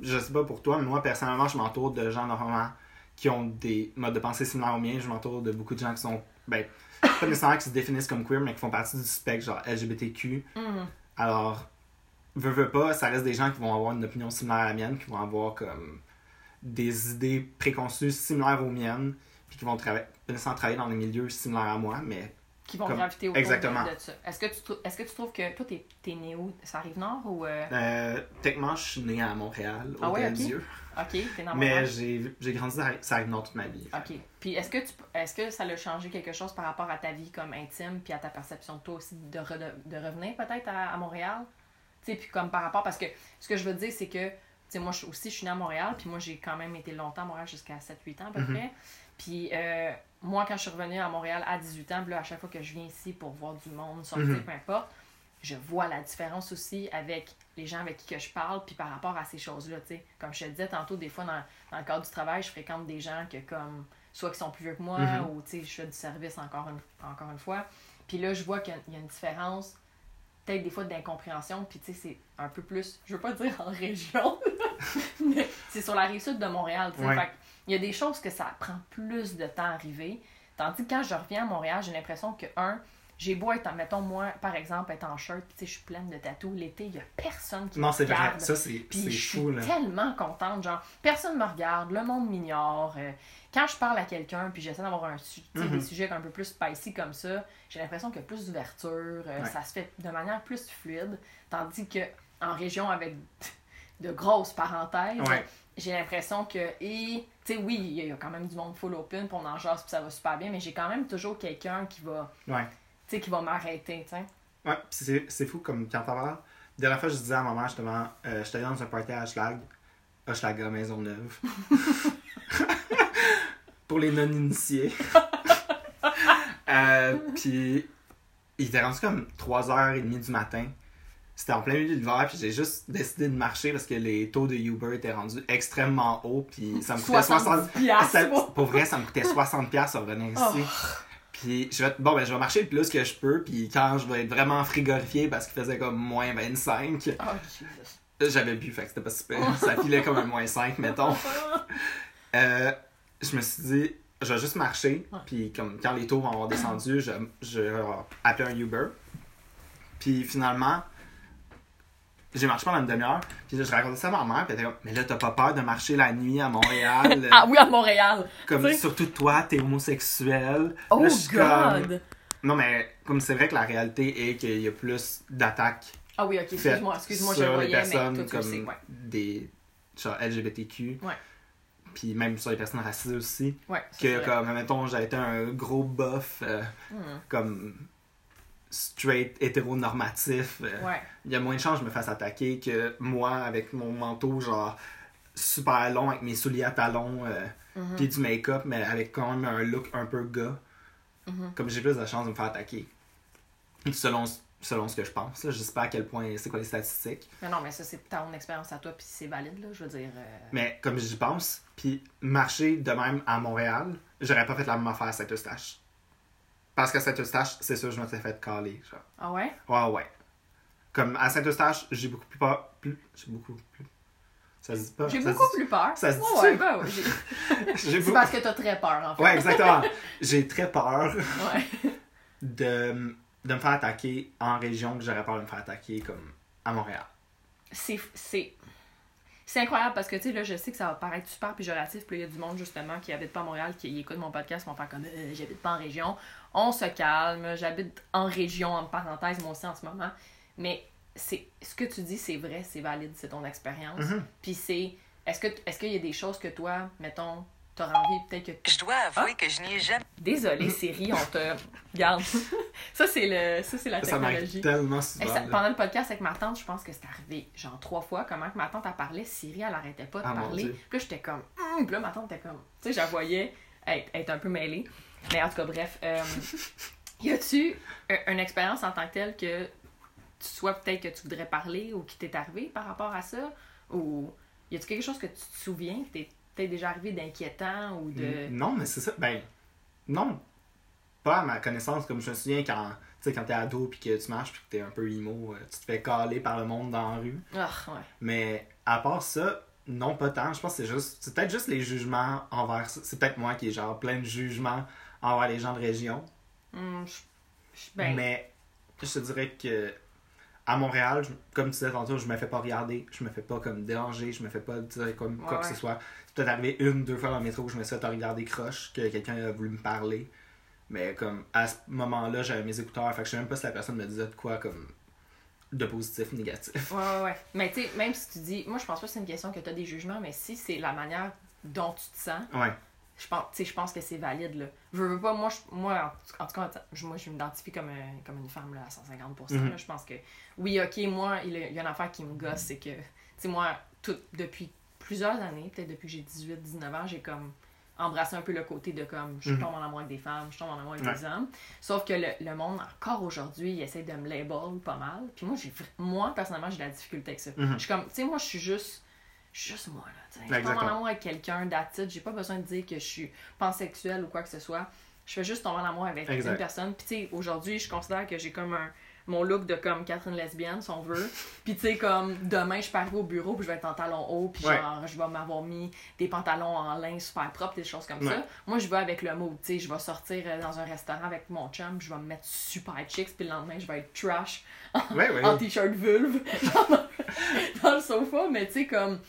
Je sais pas pour toi, mais moi, personnellement, je m'entoure de gens normalement qui ont des modes de pensée similaires aux miens. Je m'entoure de beaucoup de gens qui sont. Ben, pas nécessairement qui se définissent comme queer, mais qui font partie du spectre, genre LGBTQ. Mhm. Alors, veux, veux pas, ça reste des gens qui vont avoir une opinion similaire à la mienne, qui vont avoir comme des idées préconçues similaires aux miennes, puis qui vont travailler, pas nécessairement travailler dans des milieux similaires à moi, mais qui vont Comme- graviter autour de- exactement. de, ça. Est-ce que, tu est-ce que tu trouves que, toi, t'es, t'es né où? Ça arrive nord ou... euh, euh, techniquement, je suis né à Montréal, au Ah ouais, ok. Dieu, Ok, t'es dans mais j'ai j'ai grandi à ça arrive nord toute ma vie. OK. Puis est-ce que tu est-ce que ça a changé quelque chose par rapport à ta vie comme intime puis à ta perception de toi aussi de, re- de revenir peut-être à, à Montréal? Tu sais, puis comme par rapport parce que ce que je veux dire c'est que sais moi je- aussi je suis née à Montréal puis moi j'ai quand même été longtemps à Montréal jusqu'à 7-8 ans à peu Mhm. près. Puis euh, moi quand je suis revenue à Montréal à 18 ans, là à chaque fois que je viens ici pour voir du monde, sortir, Mhm. peu importe, je vois la différence aussi avec les gens avec qui que je parle puis par rapport à ces choses-là, tu sais. Comme je te disais tantôt des fois dans dans le cadre du travail, je fréquente des gens que comme soit qui sont plus vieux que moi Mhm. ou tu sais je fais du service encore une, encore une fois. Puis là je vois qu'il y y a une différence peut-être des fois d'incompréhension puis tu sais c'est un peu plus je veux pas dire en région c'est sur la rive sud de Montréal. Ouais. Fait il y a des choses que ça prend plus de temps à arriver. Tandis que quand je reviens à Montréal, j'ai l'impression que un j'ai beau être, en- mettons moi, par exemple, être en shirt, tu sais, je suis pleine de tatous. L'été, il y a personne qui Non, me c'est vrai. regarde. Ça, c'est je suis fou, là. tellement contente, genre, personne me regarde, le monde m'ignore. euh, quand je parle à quelqu'un, puis j'essaie d'avoir un, sais, Mhm. des sujets un peu plus spicy comme ça, j'ai l'impression qu'il y a plus d'ouverture, euh, Ouais. ça se fait de manière plus fluide. Tandis que en région avec de grosses parenthèses, Ouais. j'ai l'impression que, et, tu sais, oui, il y a- il y a quand même du monde full open, puis on en jase, puis ça va super bien, mais j'ai quand même toujours quelqu'un qui va, Ouais. tu sais, qui va m'arrêter, tu sais. Ouais, pis c'est c'est fou comme quand t'en parles. La dernière fois, je disais à ma mère, justement, euh, j'étais dans un party à Hochelag, Hochelaga Maisonneuve. Pour les non-initiés. euh, puis, il était rendu comme 3h30 du matin. C'était en plein milieu de l'hiver, puis j'ai juste décidé de marcher parce que les taux de Uber étaient rendus extrêmement hauts, puis ça me coûtait 60 70 piastres, ça-. Pour vrai, ça me coûtait 60$ piastres à revenir ici. Oh. Puis je vais, bon, ben, je vais marcher le plus que je peux, puis quand je vais être vraiment frigorifié parce qu'il faisait comme moins 25, Oh, Jesus. j'avais bu, fait que c'était pas super. Ça filait comme un moins 5, mettons. Euh, je me suis dit, je vais juste marcher, puis comme quand les taux vont avoir descendu, je, je vais appeler un Uber. Puis finalement, j'ai marché pendant une demi-heure, puis je racontais ça à ma mère, puis elle était comme, mais là, t'as pas peur de marcher la nuit à Montréal? Ah oui, à Montréal. Comme surtout toi, t'es homosexuel. Oh Là, comme- God! Non, mais comme c'est vrai que la réalité est qu'il y a plus d'attaques Ah oui, ok, excuse-moi, excuse-moi, je les voyais, mais personnes toi, tu comme sais, ouais. des genre LGBTQ. Ouais. Puis même sur les personnes racisées aussi. Ouais, Que vrai. comme, mettons, j'ai été un gros buff euh, Hmm, comme straight, hétéronormatif. euh, Ouais. Il y a moins de chances que je me fasse attaquer que moi avec mon manteau genre super long avec mes souliers à talons euh, Mhm. puis du make-up mais avec quand même un look un peu gars. Mhm. Comme j'ai plus de chances de me faire attaquer. Selon, selon ce que je pense. Là. Je sais pas à quel point c'est quoi les statistiques. Mais non, mais ça, c'est ta ton expérience à toi, puis c'est valide, là, je veux dire. euh, Mais comme j'y pense, puis marcher de même à Montréal, j'aurais pas fait la même affaire à Saint-Eustache. Parce qu'à Saint-Eustache, c'est sûr, je me suis fait caler. Genre. Ah ouais? Ouais, ouais. Comme à Saint-Eustache, j'ai beaucoup plus peur. Plus, j'ai beaucoup plus. Ça se dit pas. J'ai beaucoup dit- plus peur. ça se Ouais, dit-tu? ouais, ouais, J'ai C'est beaucoup- parce que t'as très peur, en fait. Ouais, exactement. j'ai très peur Ouais. de, de me faire attaquer en région que j'aurais peur de me faire attaquer comme à Montréal. c'est c'est c'est incroyable parce que tu sais là je sais que ça va paraître super péjoratif puis il y a du monde justement qui habite pas à Montréal qui écoute mon podcast vont faire comme Euh, j'habite pas en région on se calme j'habite en région en parenthèse moi aussi en ce moment mais c'est ce que tu dis c'est vrai c'est valide c'est ton expérience Mhm. puis c'est est-ce que est-ce qu'il y a des choses que toi mettons t'auras envie peut-être que. Je dois avouer que je n'y ai jamais. Désolé, Siri, on te. Regarde. ça, c'est le... ça, c'est la Ça technologie. tellement Hey, souvent. ça- là. pendant le podcast avec ma tante, je pense que c'est arrivé genre trois fois. Comment que ma tante, elle parlait, Siri, elle arrêtait pas de Ah, parler. Puis là, j'étais comme. Hum! Puis là, ma tante était comme. Tu sais, je la voyais être, être un peu mêlée. Mais en tout cas, bref. Euh, y a-tu un- une expérience en tant que telle que tu sois peut-être que tu voudrais parler ou qui t'est arrivé par rapport à ça? Ou y a-tu quelque chose que tu te souviens que t'es peut-être déjà arrivé d'inquiétant ou de. Non, mais c'est ça. Ben, non. Pas à ma connaissance, comme je me souviens quand, tu sais, quand t'es ado puis que tu marches puis que t'es un peu emo, euh, tu te fais caler par le monde dans la rue. Ah, ouais. Mais à part ça, non, pas tant. Je pense que c'est juste. C'est peut-être juste les jugements envers. C'est peut-être moi qui ai genre plein de jugements envers les gens de région. Je- je- ben, Mais je te dirais que à Montréal, je- comme tu disais tantôt, je me fais pas regarder, je me fais pas comme déranger, je me fais pas dire comme quoi Ouais, que ce soit. C'est peut-être arrivé une, deux fois dans le métro où je me suis fait regarder croche, que quelqu'un a voulu me parler. Mais comme à ce moment-là, j'avais mes écouteurs, fait que je sais même pas si la personne me disait de quoi comme de positif, négatif. Ouais, ouais, ouais. Mais tu sais, même si tu dis, moi je pense pas que c'est une question que tu as des jugements, mais si c'est la manière dont tu te sens, Ouais. Je pense, je pense que c'est valide. Là. Je veux pas, moi, je- moi en, en tout cas, je- moi je m'identifie comme, un- comme une femme là, à 150%. Mhm. là. Je pense que, oui, ok, moi, il y a une affaire qui me gosse, c'est que, tu sais, moi, tout, depuis plusieurs années, peut-être depuis que j'ai 18-19 ans, j'ai comme embrassé un peu le côté de comme je Mhm. tombe en amour avec des femmes, je tombe en amour avec Ouais. des hommes. Sauf que le, le monde, encore aujourd'hui, il essaie de me label pas mal. Puis moi, j'ai moi personnellement, j'ai de la difficulté avec ça. Mhm. Je suis comme, tu sais, moi, je suis juste. Juste moi, là. tu sais. Je tombe en amour avec quelqu'un, d'attitude. J'ai pas besoin de dire que je suis pansexuelle ou quoi que ce soit. Je fais juste tomber en amour avec Exact. une personne. Puis, tu sais, aujourd'hui, je considère que j'ai comme un. Mon look de comme Catherine lesbienne, si on veut. Puis, tu sais, comme demain, je peux arriver au bureau, puis je vais être en talons hauts, puis Ouais. genre, je vais m'avoir mis des pantalons en lin super propres, des choses comme Ouais. ça. Moi, je vais avec le mood, tu sais, je vais sortir euh, dans un restaurant avec mon chum, je vais me mettre super chicks, puis le lendemain, je vais être trash ouais. en t-shirt vulve dans le sofa, mais tu sais, comme.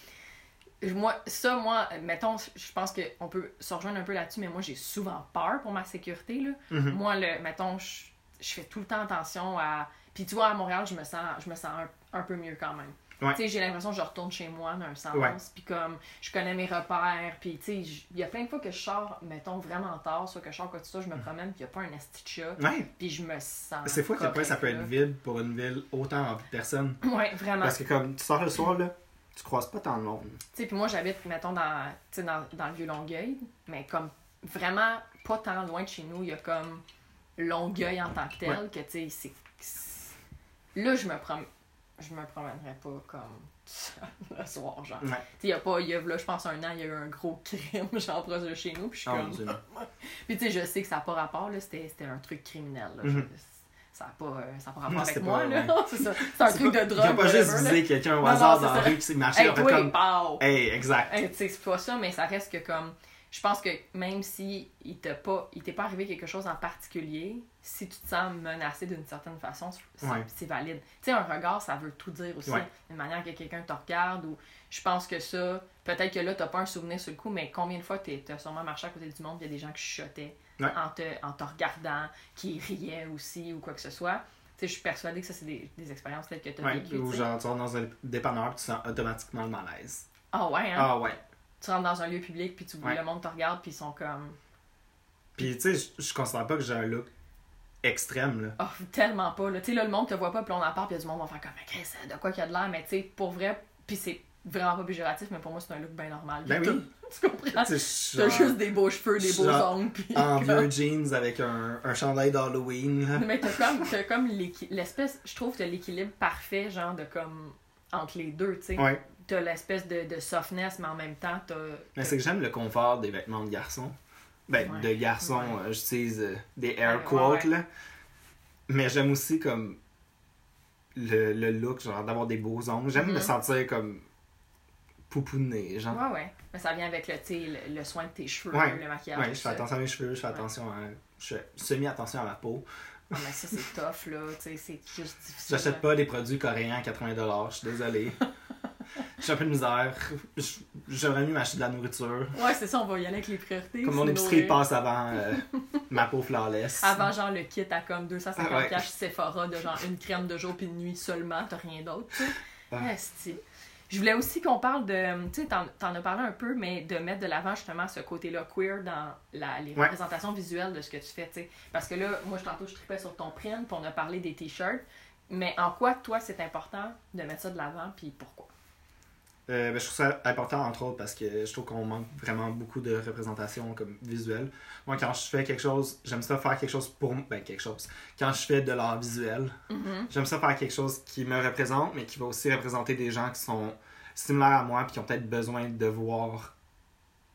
Moi, ça, moi, mettons, je pense qu'on peut se rejoindre un peu là-dessus, mais moi, j'ai souvent peur pour ma sécurité, là. Mhm. Moi, le, mettons, je, je fais tout le temps attention à. Puis tu vois, à Montréal, je me sens, je me sens un, un peu mieux quand même. Ouais. Tu sais, j'ai l'impression que je retourne chez moi dans un sens. Puis comme, je connais mes repères. Puis tu sais, il y a plein de fois que je sors, mettons, vraiment tard, soit que je sors quoi que soit, je me promène, puis il n'y a pas un esti de chat. Ouais. Puis je me sens. C'est fou à quel point ça peut être vide pour une ville autant de personnes. Ouais, vraiment. Parce que comme tu sors le soir, là, tu croises pas tant de monde. Tu sais, puis moi, j'habite, mettons, dans, dans, dans le Vieux-Longueuil, mais comme vraiment pas tant loin de chez nous, il y a comme Longueuil en tant que tel, Ouais. que, tu sais, c'est... Là, je me prom... je me promènerais pas comme le soir, genre. Ouais. Tu sais, il y a pas, il y a, là, je pense, un an, il y a eu un gros crime, genre, proche de chez nous, puis je suis Oh, comme... Puis tu sais, je sais que ça n'a pas rapport, là, c'était un truc criminel, là. Mhm. Je- Ça n'a pas, euh, ça a pas rapport Non, avec moi, pas- là. ouais. c'est. C'est un C'est truc pas- de drogue, a pas juste visé quelqu'un au Non, hasard non, dans c'est la rue qui s'est marché. il Hey, a fait toi, comme. pow! Hey, exact. Hey, tu c'est pas ça, mais ça reste que comme. Je pense que même si il t'a pas, il t'est pas arrivé quelque chose en particulier, si tu te sens menacé d'une certaine façon, c'est Ouais. c'est valide. Tu sais, un regard, ça veut tout dire aussi. Ouais. Une manière que quelqu'un te regarde ou je pense que ça, peut-être que là, t'as pas un souvenir sur le coup, mais combien de fois t'es- t'as sûrement marché à côté du monde, il y a des gens qui chuchotaient Ouais. en, te, en te regardant, qui riaient aussi ou quoi que ce soit. Tu sais, je suis persuadée que ça, c'est des, des expériences telles que t'as Ouais, vécues. ou tu genre tu rentres dans un dépanneur tu sens automatiquement le malaise. Ah ouais, hein? Ah ouais. Tu rentres dans un lieu public, puis tu Ouais. le monde te regarde, puis ils sont comme. Puis tu sais, je- considère pas que j'ai un look extrême là. Oh, tellement pas. Là. Tu sais, là, le monde te voit pas, puis on en parle, puis il y a du monde va faire comme, mais Chris, de quoi qu'il y a de l'air, mais tu sais, pour vrai, puis c'est vraiment pas péjoratif, mais pour moi, c'est un look bien normal. Ben oui. Tu comprends? T'as juste des beaux cheveux, des beaux ongles, puis. en comme- vieux jeans avec un, un chandail d'Halloween. Mais t'as comme, comme l'espèce, je trouve, t'as l'équilibre parfait, genre, de comme. entre les deux, tu sais. Ouais. T'as l'espèce de, de softness, mais en même temps, t'as. Mais c'est que j'aime le confort des vêtements de garçon. Ben, Ouais. de garçon, Ouais. euh, j'utilise euh, des air quotes, là. Mais j'aime aussi, comme, le, le look, genre, d'avoir des beaux ongles. J'aime me sentir, comme, pouponné, genre. Ouais, ouais. Mais ça vient avec le, le, le soin de tes cheveux, Ouais. le maquillage. Ouais, je fais attention à mes cheveux, je fais attention à... Je fais semi-attention à ma peau. Ah, mais ça, c'est tough, là. Tu sais, c'est juste difficile. J'achète pas des produits coréens à 80$, je suis désolé. J'ai un peu de misère. J'aurais mieux m'acheter de la nourriture. Ouais, c'est ça, on va y aller avec les priorités. Comme mon épicerie passe avant euh, ma peau flawless. Avant, genre, le kit à comme 250 Ah ouais. Sephora de genre une crème de jour puis de nuit seulement, t'as rien d'autre, tu sais. Ah. Je voulais aussi qu'on parle de. Tu sais, t'en, t'en as parlé un peu, mais de mettre de l'avant justement ce côté-là queer dans la, les Ouais. représentations visuelles de ce que tu fais, tu sais. Parce que là, moi, je- tantôt, je tripais sur ton print, puis on a parlé des t-shirts. Mais en quoi, toi, c'est important de mettre ça de l'avant, puis pourquoi? Euh, ben, je trouve ça important, entre autres, parce que je trouve qu'on manque vraiment beaucoup de représentation comme visuelle. Moi, quand je fais quelque chose, j'aime ça faire quelque chose pour ben, quelque chose. Quand je fais de l'art visuel, j'aime ça faire quelque chose qui me représente, mais qui va aussi représenter des gens qui sont similaires à moi, puis qui ont peut-être besoin de voir,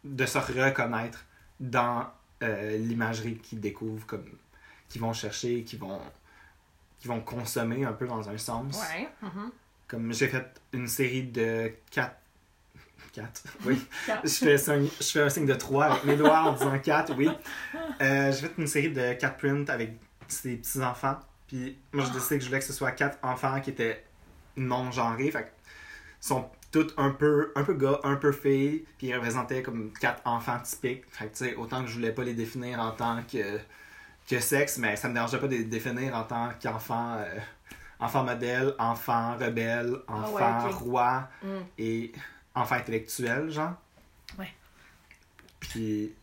de se reconnaître dans euh, l'imagerie qu'ils découvrent, comme, qu'ils vont chercher, qu'ils vont, qu'ils vont consommer un peu dans un sens. Ouais. mhm. Comme j'ai fait une série de 4. 4, oui. Quatre. je, fais un, je fais un signe de 3 avec mes doigts en disant 4, oui. Euh, j'ai fait une série de 4 prints avec ces petits-enfants. Puis moi, j'ai décidé que je voulais que ce soit 4 enfants qui étaient non-genrés. Fait sont tous un peu, un peu gars, un peu filles. Puis ils représentaient comme 4 enfants typiques. Fait que tu sais, autant que je voulais pas les définir en tant que, que sexe, mais ça me dérangeait pas de les définir en tant qu'enfant. euh, enfant modèle, enfant rebelle, Ah ouais, enfant roi Mm. et enfant intellectuel, genre. Ouais. Puis,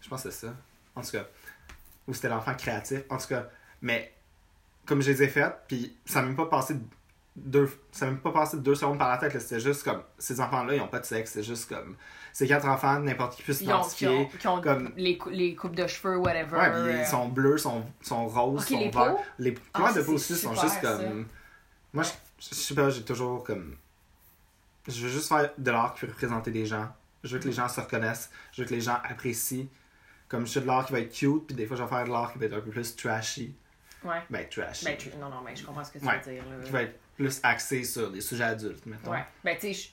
je pense que c'est ça. En tout cas, ou c'était l'enfant créatif. En tout cas, mais comme je les ai faites, puis ça m'a même pas passé deux, ça même pas passé deux secondes par la tête. C'était juste comme, ces enfants-là, ils ont pas de sexe. C'est juste comme, ces quatre enfants, n'importe qui peut Ils ont, qui ont, s'identifier. qui ont comme- les, cou- les coupes de cheveux, whatever. Ouais, puis euh, ils sont bleus, sont, sont roses, sont les verts. peaux? Les Ah, couleurs de peau aussi sont super, juste ça. comme. Moi, je, je sais pas, j'ai toujours comme. Je veux juste faire de l'art qui peut représenter des gens. Je veux que les gens se reconnaissent. Je veux que les gens apprécient. Comme je fais de l'art qui va être cute, puis des fois je vais faire de l'art qui va être un peu plus trashy. Ouais. Ben, trashy. Ben, tu- non, non, mais je comprends ce que tu Ouais. veux dire. là. Qui va être plus axé sur des sujets adultes, mettons. Ouais. Ben, tu sais,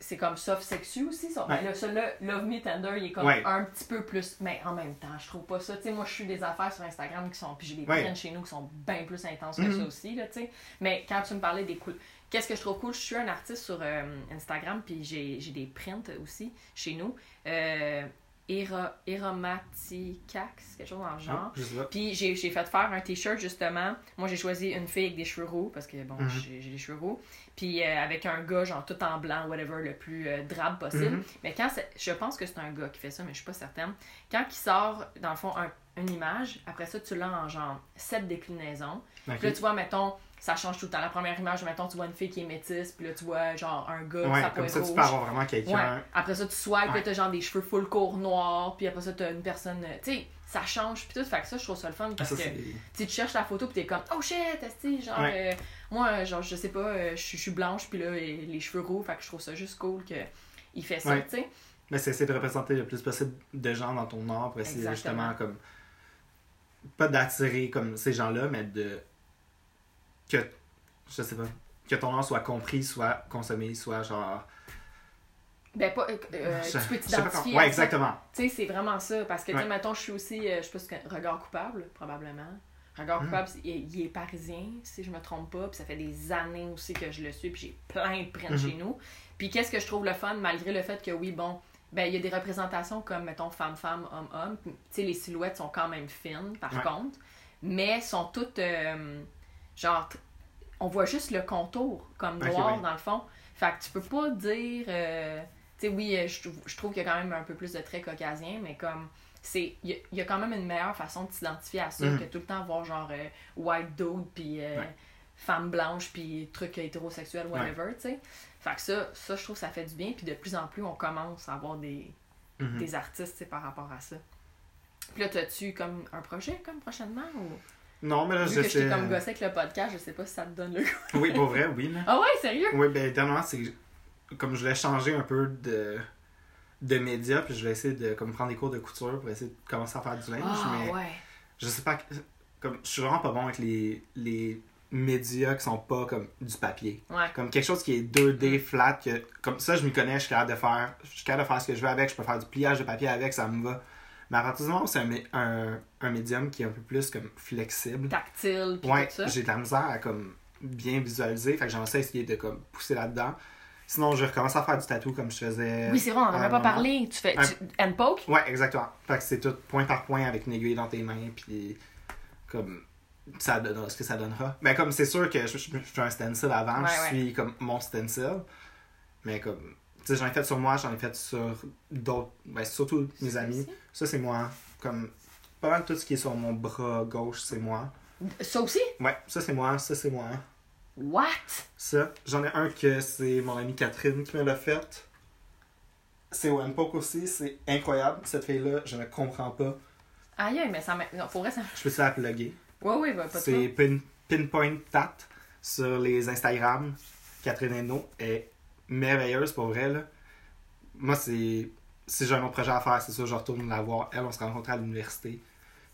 c'est comme soft sexu aussi. Ça. Ben, là, celui-là, Love Me Tender, il est comme Ouais. un petit peu plus. Mais en même temps, je trouve pas ça. Tu sais, moi, je suis des affaires sur Instagram qui sont. Puis j'ai des Ouais. prints chez nous qui sont bien plus intenses que Mhm. ça aussi, là, tu sais. Mais quand tu me parlais des cool. Qu'est-ce que je trouve cool? Je suis un artiste sur euh, Instagram, puis j'ai j'ai des prints aussi chez nous. Euh, Eromaticax, quelque chose dans le genre. Ah. Puis j'ai fait faire un t-shirt justement. Moi j'ai choisi une fille avec des cheveux roux parce que bon, Mhm. j'ai j'ai des cheveux roux. Puis euh, avec un gars genre tout en blanc, whatever, le plus euh, drabe possible. Mhm. Mais quand je pense que c'est un gars qui fait ça, mais je suis pas certaine. Quand il sort dans le fond un- une image, après ça tu l'as en genre sept déclinaisons. Ok. Puis là tu vois mettons ça change tout le temps. La première image, mettons, tu vois une fille qui est métisse, puis là, tu vois, genre, un gars, Ouais, sa comme est ça, tu rouge. peux avoir vraiment quelqu'un. Ouais. Après ça, tu swipes, Ouais. t'as genre des cheveux full court noirs, puis après ça, t'as une personne. euh, Tu sais, ça change, puis tout. Fait que ça, je trouve ça le fun Ah, parce ça, que tu tu cherches la photo, puis t'es comme, oh shit, esti, genre, euh, moi, genre, je sais pas, euh, je suis- blanche, puis là, les cheveux roux, fait que je trouve ça juste cool que il fait ça, tu sais. Mais c'est essayer de représenter le plus possible de gens dans ton art pour essayer Exactement. justement comme pas d'attirer comme ces gens-là, mais de que je sais pas que ton art soit compris, soit consommé, soit genre Ben, pas, euh, euh, je- tu peux t'identifier. Ouais, exactement. Tu sais, c'est vraiment ça. Parce que, tu sais, Ouais. mettons, je suis aussi, euh, je sais pas que, regard coupable, probablement. Regard Mm. coupable, il, il est parisien, si je me trompe pas. Puis ça fait des années aussi que je le suis. Puis j'ai plein de prints Mhm. chez nous. Puis qu'est-ce que je trouve le fun, malgré le fait que, oui, bon, ben, il y a des représentations comme, mettons, femme-femme, homme-homme. Tu sais, les silhouettes sont quand même fines, par Ouais. contre. Mais sont toutes, genre, on voit juste le contour, comme noir, ouais. dans le fond. Fait que tu peux pas dire. euh, tu sais, oui, euh, je, trouve- je trouve qu'il y a quand même un peu plus de traits caucasiens, mais comme. c'est Il y, y a quand même une meilleure façon de s'identifier à ça Mhm. que tout le temps voir genre euh, white dude, puis euh, Ouais. femme blanche, puis truc hétérosexuel, whatever, tu sais. Fait que ça, ça, je trouve que ça fait du bien, puis de plus en plus, on commence à avoir des, des artistes, tu sais, par rapport à ça. Puis là, t'as-tu comme un projet, comme prochainement, ou? Non, mais là, Vu je que sais. comme gossé avec le podcast, je sais pas si ça te donne le goût. Oui, pour vrai, oui. Ah ouais, sérieux? Oui, ben dernièrement, c'est comme je voulais changer un peu de de médias, puis je vais essayer de comme prendre des cours de couture pour essayer de commencer à faire du linge, Ah mais ouais. je sais pas comme je suis vraiment pas bon avec les les médias qui sont pas comme du papier. Ouais. Comme quelque chose qui est 2D flat que comme ça je m'y connais, je suis capable de faire je suis capable de faire ce que je veux avec, je peux faire du pliage de papier avec, ça me va. Mais c'est un, un, un médium qui est un peu plus comme flexible, Tactile, Ouais, tout ça. j'ai de la misère à comme bien visualiser, fait que j'aimerais ça essayer de comme pousser là-dedans. Sinon, je recommence à faire du tatou comme je faisais. Oui, c'est vrai, on en à avait un pas moment. parlé. Tu fais. Un- Tu, hand poke? Ouais, exactement. Fait que c'est tout point par point avec une aiguille dans tes mains, puis comme ça donnera ce que ça donnera. Mais comme c'est sûr que je, je, je fais un stencil avant, Ouais, je ouais. suis comme mon stencil. Mais comme, j'en ai fait sur moi, j'en ai fait sur d'autres, ben, surtout mes amis. Ça, c'est moi. Comme, pas mal tout ce qui est sur mon bras gauche, c'est moi. Ça aussi? Ouais, ça, c'est moi, ça, c'est moi. What? Ça, j'en ai un que c'est mon amie Catherine qui me l'a fait. C'est One Poke aussi, c'est incroyable. Cette fille-là, je ne comprends pas. Aïe, mais ça m'a. Non, pour vrai, ça. Je peux ça la plugger. Ouais, ouais, bah, pas C'est pin, Pinpoint Tat sur les Instagram. Catherine Hainaut est merveilleuse pour vrai. Là. Moi, c'est. Si j'ai un autre projet à faire, c'est sûr, je retourne la voir. Elle, on se rencontre à l'université.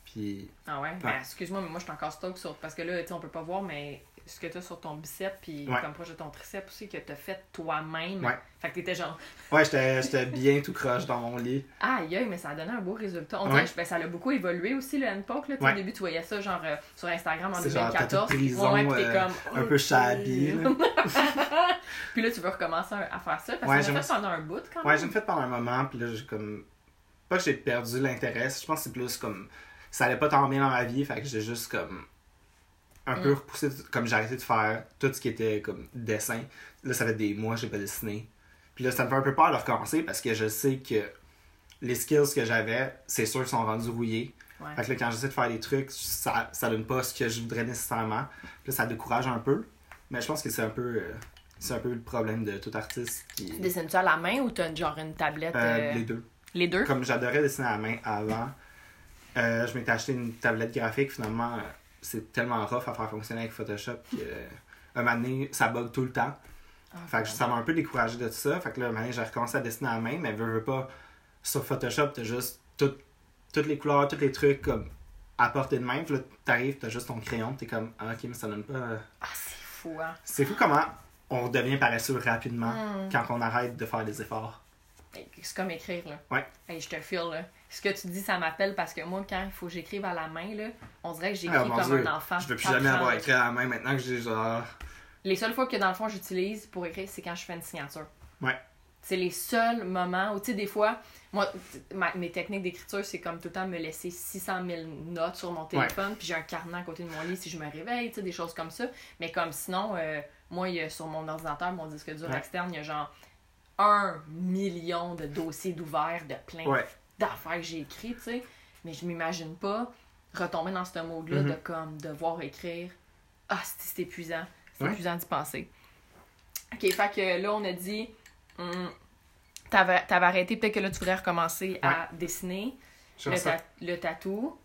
Puis. Ah ouais? Ben, excuse-moi, mais moi, je suis encore stock sur. Parce que là, tu sais, on peut pas voir, mais ce que t'as sur ton bicep, puis Ouais. comme proche de ton triceps aussi, que t'as fait toi-même. Ouais. Fait que t'étais genre. Ouais, j'étais j'étais bien tout croche dans mon lit. Aïe, aïe, mais ça a donné un beau résultat. On Ouais. dirait que ben, ça a beaucoup évolué aussi, le handpoke. Là. Tu Ouais. Au début, tu voyais ça genre euh, sur Instagram en C'est genre, t'as 2014. toute prison, ouais, puis euh, comme. Un peu shabby. puis là, tu veux recommencer à faire ça. Parce Ouais, a j'aime fait pendant un bout quand Ouais, même. j'ai fait pendant un moment, puis là, j'ai comme. Pas que j'ai perdu l'intérêt, je pense que c'est plus comme. Ça allait pas tant bien dans ma vie, fait que j'ai juste comme. Un peu Mm. repoussé, comme j'ai arrêté de faire tout ce qui était comme dessin. Là, ça fait des mois que j'ai pas dessiné. Puis là, ça me fait un peu peur de recommencer parce que je sais que les skills que j'avais, c'est sûr sont rendus rouillés. Ouais. Fait que là, quand j'essaie de faire des trucs, ça, ça donne pas ce que je voudrais nécessairement. Puis là, ça décourage un peu. Mais je pense que c'est un peu. euh, c'est un peu le problème de tout artiste qui. Tu dessines-tu à la main ou t'as genre une tablette Euh, euh, les deux. Les deux? Comme j'adorais dessiner à la main avant, je m'étais acheté une tablette graphique. Finalement, c'est tellement rough à faire fonctionner avec Photoshop que euh, un moment donné, ça bug tout le temps. Ah, Fait que ça m'a un peu découragé de tout ça. Fait que là, un moment donné, j'ai recommencé à dessiner à la main, mais veux, veux pas, sur Photoshop, t'as juste tout- toutes les couleurs, tous les trucs comme à portée de main. Puis là, t'arrives, t'as juste ton crayon, t'es comme, ah, ok, mais ça donne pas. euh. Ah, c'est fou, hein? C'est fou comment on devient paresseux rapidement Mm. quand on arrête de faire des efforts. C'est comme écrire, là. Ouais. Hey, je te file, là. Ce que tu dis, ça m'appelle parce que moi, quand il faut que j'écrive à la main, là, on dirait que j'écris Ah, comme Dieu, un enfant. Je veux plus jamais avoir écrit à la main maintenant que j'ai genre. Les seules fois que, dans le fond, j'utilise pour écrire, c'est quand je fais une signature. Ouais. C'est les seuls moments où, tu sais, des fois, moi, ma- mes techniques d'écriture, c'est comme tout le temps me laisser 600 000 notes sur mon téléphone, puis j'ai un carnet à côté de mon lit si je me réveille, tu sais, des choses comme ça. Mais comme sinon, euh, moi, il y a sur mon ordinateur, mon disque dur Ouais. externe, il y a genre un million de dossiers d'ouverts de plein Ouais. d'affaires que j'ai écrites, tu sais. Mais je m'imagine pas retomber dans ce mode-là de comme devoir écrire. Ah, c'est c'est épuisant. C'est Ouais. épuisant d'y penser. Ok, fait que là, on a dit. hum, T'avais arrêté, peut-être que là, tu voudrais recommencer à dessiner Je le, ta- le tatou.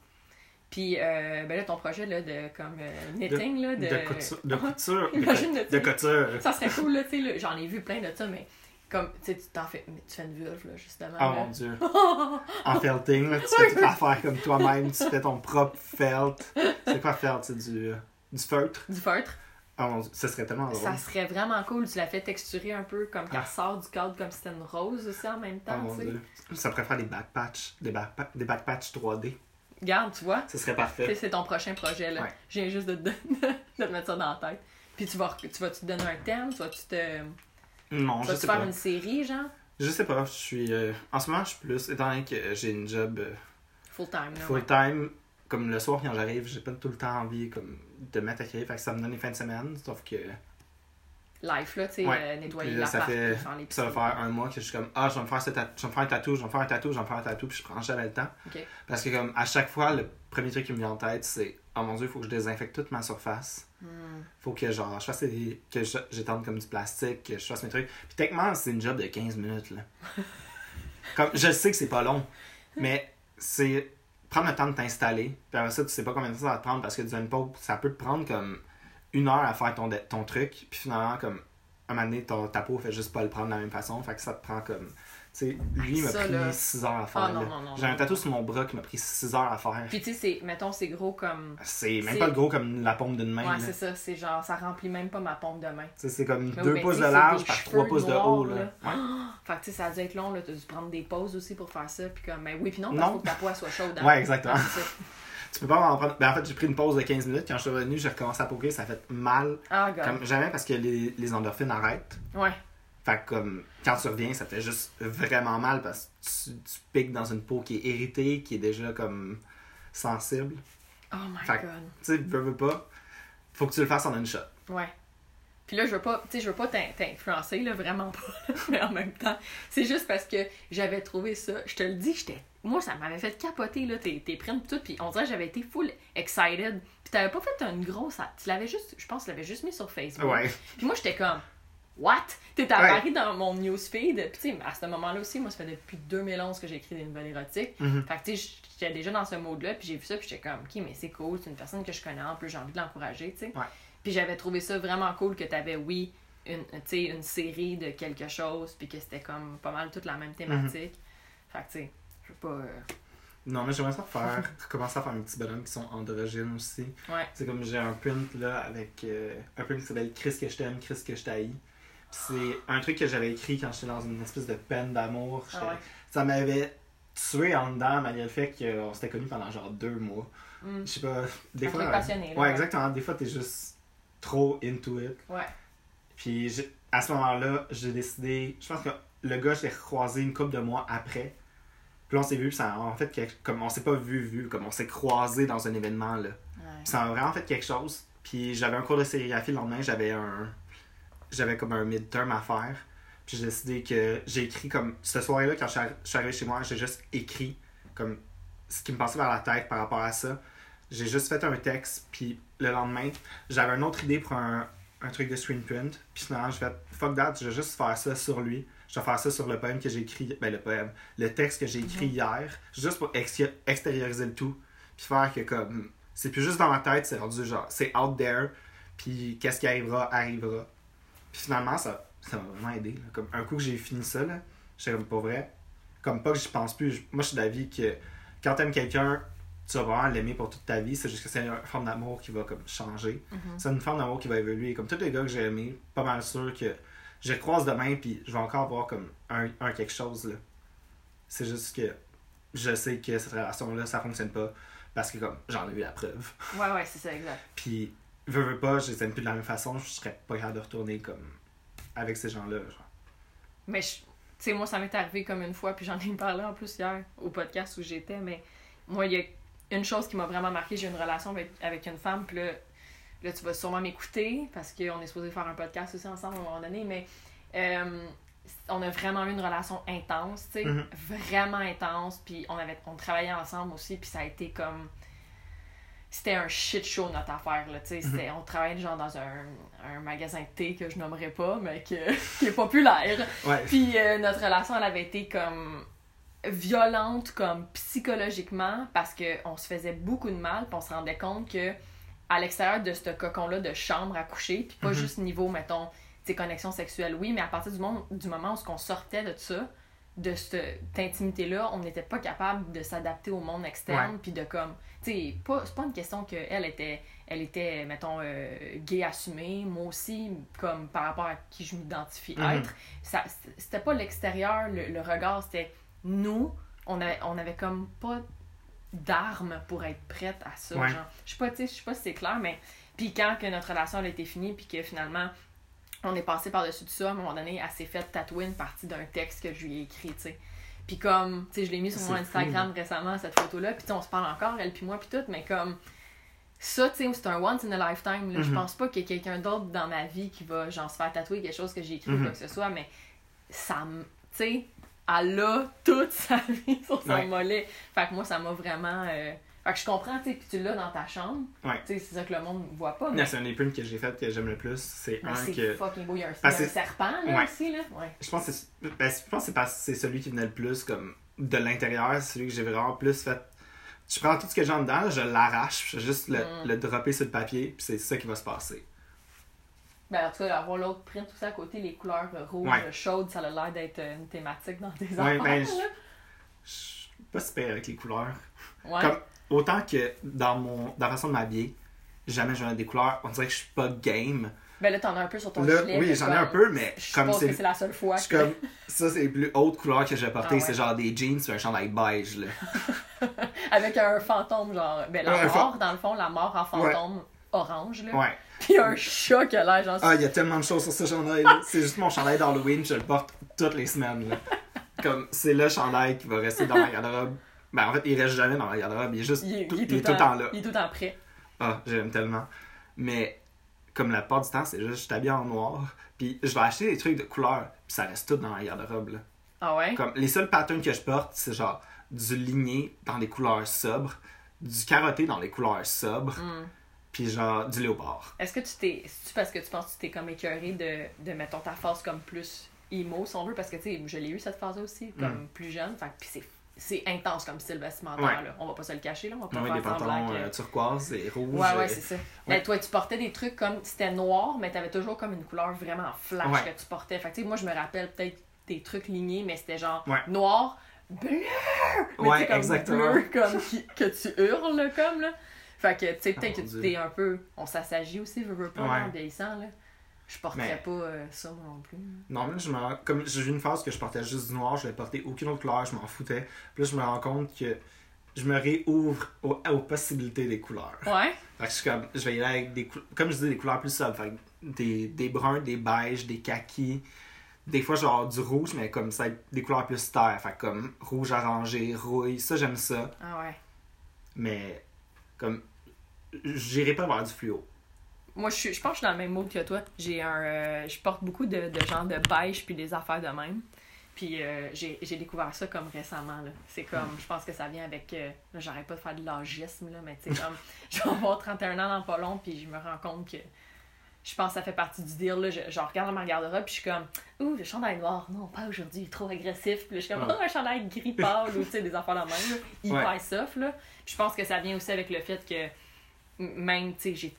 Puis, euh, ben là, ton projet là, de comme euh, knitting, là, de. de couture. De couture. de, de couture. Ça serait cool, là, tu sais. J'en ai vu plein de ça, mais comme, tu sais, tu t'en fais. Mais tu fais une vulve, là, justement. Oh là. mon dieu. En felting, là, tu fais toute l'affaire comme toi-même, tu fais ton propre felt. C'est quoi felt? C'est du, euh, du feutre? Du feutre. Oh mon dieu, ça serait tellement drôle. Ça serait vraiment cool. Tu l'as fait texturer un peu comme quand Ah. sort du cadre comme si c'était une rose aussi en même Oh temps, mon sais. dieu. Ça pourrait faire des backpatchs. Des, backpa- des backpatchs 3D. Regarde, tu vois. Ça serait parfait. c'est ton prochain projet, là. Ouais. Je viens juste de te, de te mettre ça dans la tête. Puis tu vas, tu vas te donner un thème, tu vas -tu te, Non, je sais faire pas. une série, genre, Je sais pas. Je suis. euh, En ce moment, je suis plus. Étant donné que j'ai une job. euh, full time, là. full ouais. time comme le soir quand j'arrive j'ai pas tout le temps envie comme de me mettre à écrire fait que ça me donne les fins de semaine sauf que Life, là, tu sais, Ouais. euh, nettoyer la ça fait faire ça va faire un mois que je suis comme ah je vais me faire ce je vais me faire un tatou je vais me faire un tatou je vais me faire un tatou puis je prends jamais le temps parce que comme à chaque fois le premier truc qui me vient en tête c'est oh mon dieu il faut que je désinfecte toute ma surface. Hmm. faut que genre je fasse des- que j'étende comme du plastique que je fasse mes trucs. Puis techniquement c'est une job de 15 minutes là. Comme je sais que c'est pas long mais c'est prendre le temps de t'installer puis après ça tu sais pas combien de temps ça va te prendre parce que du pop ça peut te prendre comme une heure à faire ton, ton truc puis finalement comme un moment donné ton, ta peau fait juste pas le prendre de la même façon fait que ça te prend comme sais lui il m'a pris là. 6 heures à faire Ah, non, là. non, non, j'ai un tatou sur mon bras qui m'a pris 6 heures à faire Puis tu sais, c'est- mettons, c'est gros comme. c'est même pas le gros comme la paume d'une main Ouais, c'est ça, c'est genre, ça remplit même pas ma pompe de main. C'est comme Mais 2 oui, mais pouces de large par des 3 cheveux pouces de haut. Là. là. Ouais. Fait que tu sais, ça a dû être long, là, t'as dû prendre des pauses aussi pour faire ça, puis comme, mais oui, puis non, parce Non. faut que ta peau soit chaude. hein. Ouais, exactement. Ça. Tu peux pas en prendre. Ben, en fait, j'ai pris une pause de 15 minutes. Quand je suis revenu, j'ai recommencé à poker. Ça a fait mal. Ah. Comme jamais parce que les, les endorphines arrêtent. Ouais. Fait que comme quand tu reviens, ça fait juste vraiment mal parce que tu, tu piques dans une peau qui est irritée, qui est déjà comme sensible. Oh my Fait god. Tu sais, veux, veux pas, faut que tu le fasses en une shot. Ouais. Puis là, je veux pas, tu sais, je veux pas t'in- t'influencer, là, vraiment pas. Mais en même temps, c'est juste parce que j'avais trouvé ça. Je te le dis, j'étais. Moi, ça m'avait fait capoter, là, tes, tes pis tout. Puis on dirait que j'avais été full excited. Puis t'avais pas fait une grosse. Tu l'avais juste. Je pense tu l'avais juste mis sur Facebook. Ouais. Puis moi, j'étais comme. What? T'es apparu dans mon newsfeed. Puis tu sais, à ce moment-là aussi, moi, ça fait depuis 2011 que j'ai écrit des nouvelles érotiques. Mhm. Fait que tu sais, j'étais déjà dans ce mode-là. Puis j'ai vu ça, puis j'étais comme, ok, mais c'est cool. C'est une personne que je connais. En plus, j'ai envie de l'encourager, tu sais. Ouais. Puis j'avais trouvé ça vraiment cool que t'avais, oui, une, une série de quelque chose. Puis que c'était comme pas mal toute la même thématique. Fait que tu sais, je veux pas. euh, Non, mais j'aimerais ça faire, commencer à faire mes petits bonhommes qui sont androgynes aussi. Ouais. C'est comme j'ai un print là avec euh, un print qui s'appelle Chris que je t'aime, Chris que je t'haïs. C'est un truc que j'avais écrit quand j'étais dans une espèce de peine d'amour. Ah ouais. Ça m'avait tué en dedans malgré le fait qu'on s'était connus pendant genre deux mois. Mm. Je sais pas, des Un fois. truc passionné, là, ouais, ouais. exactement. Des fois, t'es juste trop into it. Ouais. Puis j'ai- à ce moment-là, j'ai décidé. Je pense que le gars, je l'ai recroisé une couple de mois après. Puis on s'est vu, puis ça a en fait, quelque- comme on s'est pas vu, vu, comme on s'est croisé dans un événement, là. Ouais. Puis ça m'a vraiment fait quelque chose. Puis j'avais un cours de sérigraphie le lendemain, j'avais un. J'avais comme un midterm à faire. Puis j'ai décidé que j'ai écrit comme. Ce soir-là, quand je suis arri- je suis arrivé chez moi, j'ai juste écrit comme ce qui me passait par la tête par rapport à ça. J'ai juste fait un texte, puis le lendemain, j'avais une autre idée pour un, un truc de screen print. Puis finalement, j'ai fait fuck that, je vais juste faire ça sur lui. Je vais faire ça sur le poème que j'ai écrit. Ben, le poème. Le texte que j'ai écrit hier, juste pour ex- extérioriser le tout. Puis faire que comme. C'est plus juste dans ma tête, c'est rendu genre. C'est out there. Puis qu'est-ce qui arrivera, arrivera. Puis finalement, ça ça m'a vraiment aidé. là. Comme un coup que j'ai fini ça, là, j'étais comme pas vrai. Comme pas que j'y pense plus. Moi, je suis d'avis que quand t'aimes quelqu'un, tu vas vraiment l'aimer pour toute ta vie. C'est juste que c'est une forme d'amour qui va comme changer. Mhm. C'est une forme d'amour qui va évoluer. Comme tous les gars que j'ai aimés, pas mal sûr que je les croise demain, puis je vais encore voir comme un, un quelque chose. là. C'est juste que je sais que cette relation-là, ça fonctionne pas. Parce que comme j'en ai vu la preuve. Ouais, ouais, c'est ça, exact. Puis, veux, veux pas, je les aime plus de la même façon, je serais pas capable de retourner comme avec ces gens-là. genre. Mais, je- tu sais, moi, ça m'est arrivé comme une fois, puis j'en ai parlé en plus hier au podcast où j'étais, mais moi, il y a une chose qui m'a vraiment marqué. J'ai une relation avec, avec une femme, puis là, là, tu vas sûrement m'écouter, parce qu'on est supposé faire un podcast aussi ensemble à un moment donné, mais euh, on a vraiment eu une relation intense, tu sais, Mhm. vraiment intense, puis on, avait, on travaillait ensemble aussi, puis ça a été comme c'était un shit show notre affaire là tu sais c'était- on travaillait genre dans un, un magasin de thé que je nommerai pas mais que, qui est populaire Ouais. puis euh, notre relation elle avait été comme violente comme psychologiquement parce que on se faisait beaucoup de mal puis on se rendait compte que à l'extérieur de ce cocon là de chambre à coucher puis pas Mhm. juste niveau mettons tes connexions sexuelles oui mais à partir du moment du moment où on sortait de ça de cette intimité là on n'était pas capable de s'adapter au monde externe puis de comme tu sais pas c'est pas une question que elle était elle était mettons euh, gay assumée moi aussi comme par rapport à qui je m'identifie Mhm. être ça c'était pas l'extérieur le, le regard c'était nous on avait on avait comme pas d'armes pour être prête à ça Ouais. genre je sais pas tu sais je sais pas si c'est clair mais puis quand que notre relation elle a été finie puis que finalement on est passé par-dessus tout ça, à un moment donné, elle s'est fait tatouer une partie d'un texte que je lui ai écrit, tu sais. Puis comme, tu sais, je l'ai mis sur mon Instagram récemment, cette photo-là, puis tu sais, on se parle encore, elle puis moi, puis tout, mais comme, ça, tu sais, c'est un once in a lifetime, là. Je Mhm. pense pas qu'il y ait quelqu'un d'autre dans ma vie qui va, genre, se faire tatouer quelque chose que j'ai écrit ou Mhm. quoi que ce soit, mais ça tu sais, elle a toute sa vie sur son Ouais. mollet. Fait que moi, ça m'a vraiment... euh, Fait que je comprends, tu sais, que tu l'as dans ta chambre. Ouais. Tu sais, c'est ça que le monde voit pas, mais... Non, c'est un des prints que j'ai fait que j'aime le plus. C'est mais un c'est que. fucking beau. Il y a un, Parce un serpent, là, Ouais. aussi, là. Ouais. Je pense que c'est ben, je pense que c'est parce que c'est celui qui venait le plus comme de l'intérieur, c'est celui que j'ai vraiment plus fait. Je prends tout ce que j'ai en dedans, je l'arrache, je vais juste le, Mm. le dropper sur le papier, puis c'est ça qui va se passer. Ben, en tout cas, avoir l'autre print tout ça à côté, les couleurs rouges Ouais. chaudes, ça a l'air d'être une thématique dans tes Ouais, ben, je je suis pas super avec les couleurs. Ouais. Comme, autant que dans mon dans la façon de m'habiller, jamais je mets des couleurs, on dirait que je suis pas game. Ben là, t'en as un peu sur ton Là, gilet. oui, j'en ai un peu, mais Je comme que c'est c'est la seule fois je suis que... comme ça c'est les plus hautes couleurs que j'ai portées, Ah ouais. c'est genre des jeans sur un chandail beige là. Avec un fantôme, genre... Ben, la Ouais, mort, dans le fond, la mort en fantôme orange, là. Ouais. Puis un chat qui a l'air, genre... Ah, il y a tellement de choses sur ce chandail là. C'est juste mon chandail d'Halloween, je le porte toutes les semaines là. Comme c'est le chandail qui va rester dans ma garde-robe Ben, en fait, il reste jamais dans la garde-robe. Il est juste. Il est, tout, il est il est tout le temps là. Il est tout le temps prêt. Ah, j'aime tellement. Mais, comme la plupart du temps, c'est juste, je suis habillé en noir. Puis, je vais acheter des trucs de couleur. Puis, ça reste tout dans la garde-robe. Ah ouais? Comme, les seuls patterns que je porte, c'est genre du ligné dans des couleurs sobres, du carotté dans les couleurs sobres, Hmm. puis genre du léopard. Est-ce que tu t'es. C'est-tu parce que tu penses que tu t'es comme écœuré de, de mettons, ta phase comme plus emo, si on veut? Parce que, tu sais, je l'ai eu cette phase-là aussi, comme plus jeune. Fait puis c'est. C'est intense comme style vestimentaire, Ouais. là. On va pas se le cacher, là. On va pas Oui, des faire semblant pantalons que... euh, turquoise et rouge. Ouais, ouais, euh, c'est ça. ouais. Mais toi, tu portais des trucs comme. C'était noir, mais t'avais toujours comme une couleur vraiment flash Ouais. que tu portais. Fait que, tu sais, moi, je me rappelle peut-être des trucs lignés, mais c'était genre Ouais. noir, bleu! Mais Ouais, tu comme exactement. bleu, comme qui- que tu hurles, comme, là. Fait que, tu sais, peut-être Oh, que mon tu t'es un peu. On s'assagit aussi, veux, veux pas, Ouais. en vieillissant, là. Je porterais Mais- pas euh, ça, moi non plus. Non, mais je me... comme j'ai eu une phase que je portais juste du noir, je vais porter aucune autre couleur, je m'en foutais. Puis là, je me rends compte que je me réouvre aux, aux possibilités des couleurs. Ouais? Fait que je suis comme, je vais y aller avec des couleurs, comme je dis, des couleurs plus sobres. Fait que des, des bruns, des beiges, des kakis. Des fois, genre du rouge, mais comme ça, des couleurs plus terre. Fait que comme rouge arrangé, rouille, ça j'aime ça. Ah ouais. Mais comme, j'irai pas vers du fluo. Moi, je, suis- je pense que je suis dans le même mood que toi. J'ai un, euh, je porte beaucoup de, de genre de beige puis des affaires de même. Puis euh, j'ai découvert ça comme récemment. C'est comme, je pense que ça vient avec. euh, j'arrête pas de faire de l'âgisme, là, mais tu sais, comme, je vais avoir 31 ans dans pas long, puis je me rends compte que. Je pense que ça fait partie du deal. Là. Je, je regarde dans ma garde-robe, puis je suis comme, ouh, le chandail noir. Non, pas aujourd'hui, il est trop agressif. Puis là, je suis comme, Ouais. oh, un chandail gris pâle, ou tu sais, des affaires de même, là, hyper Ouais. soft. Là. Puis je pense que ça vient aussi avec le fait que, même, tu sais, j'ai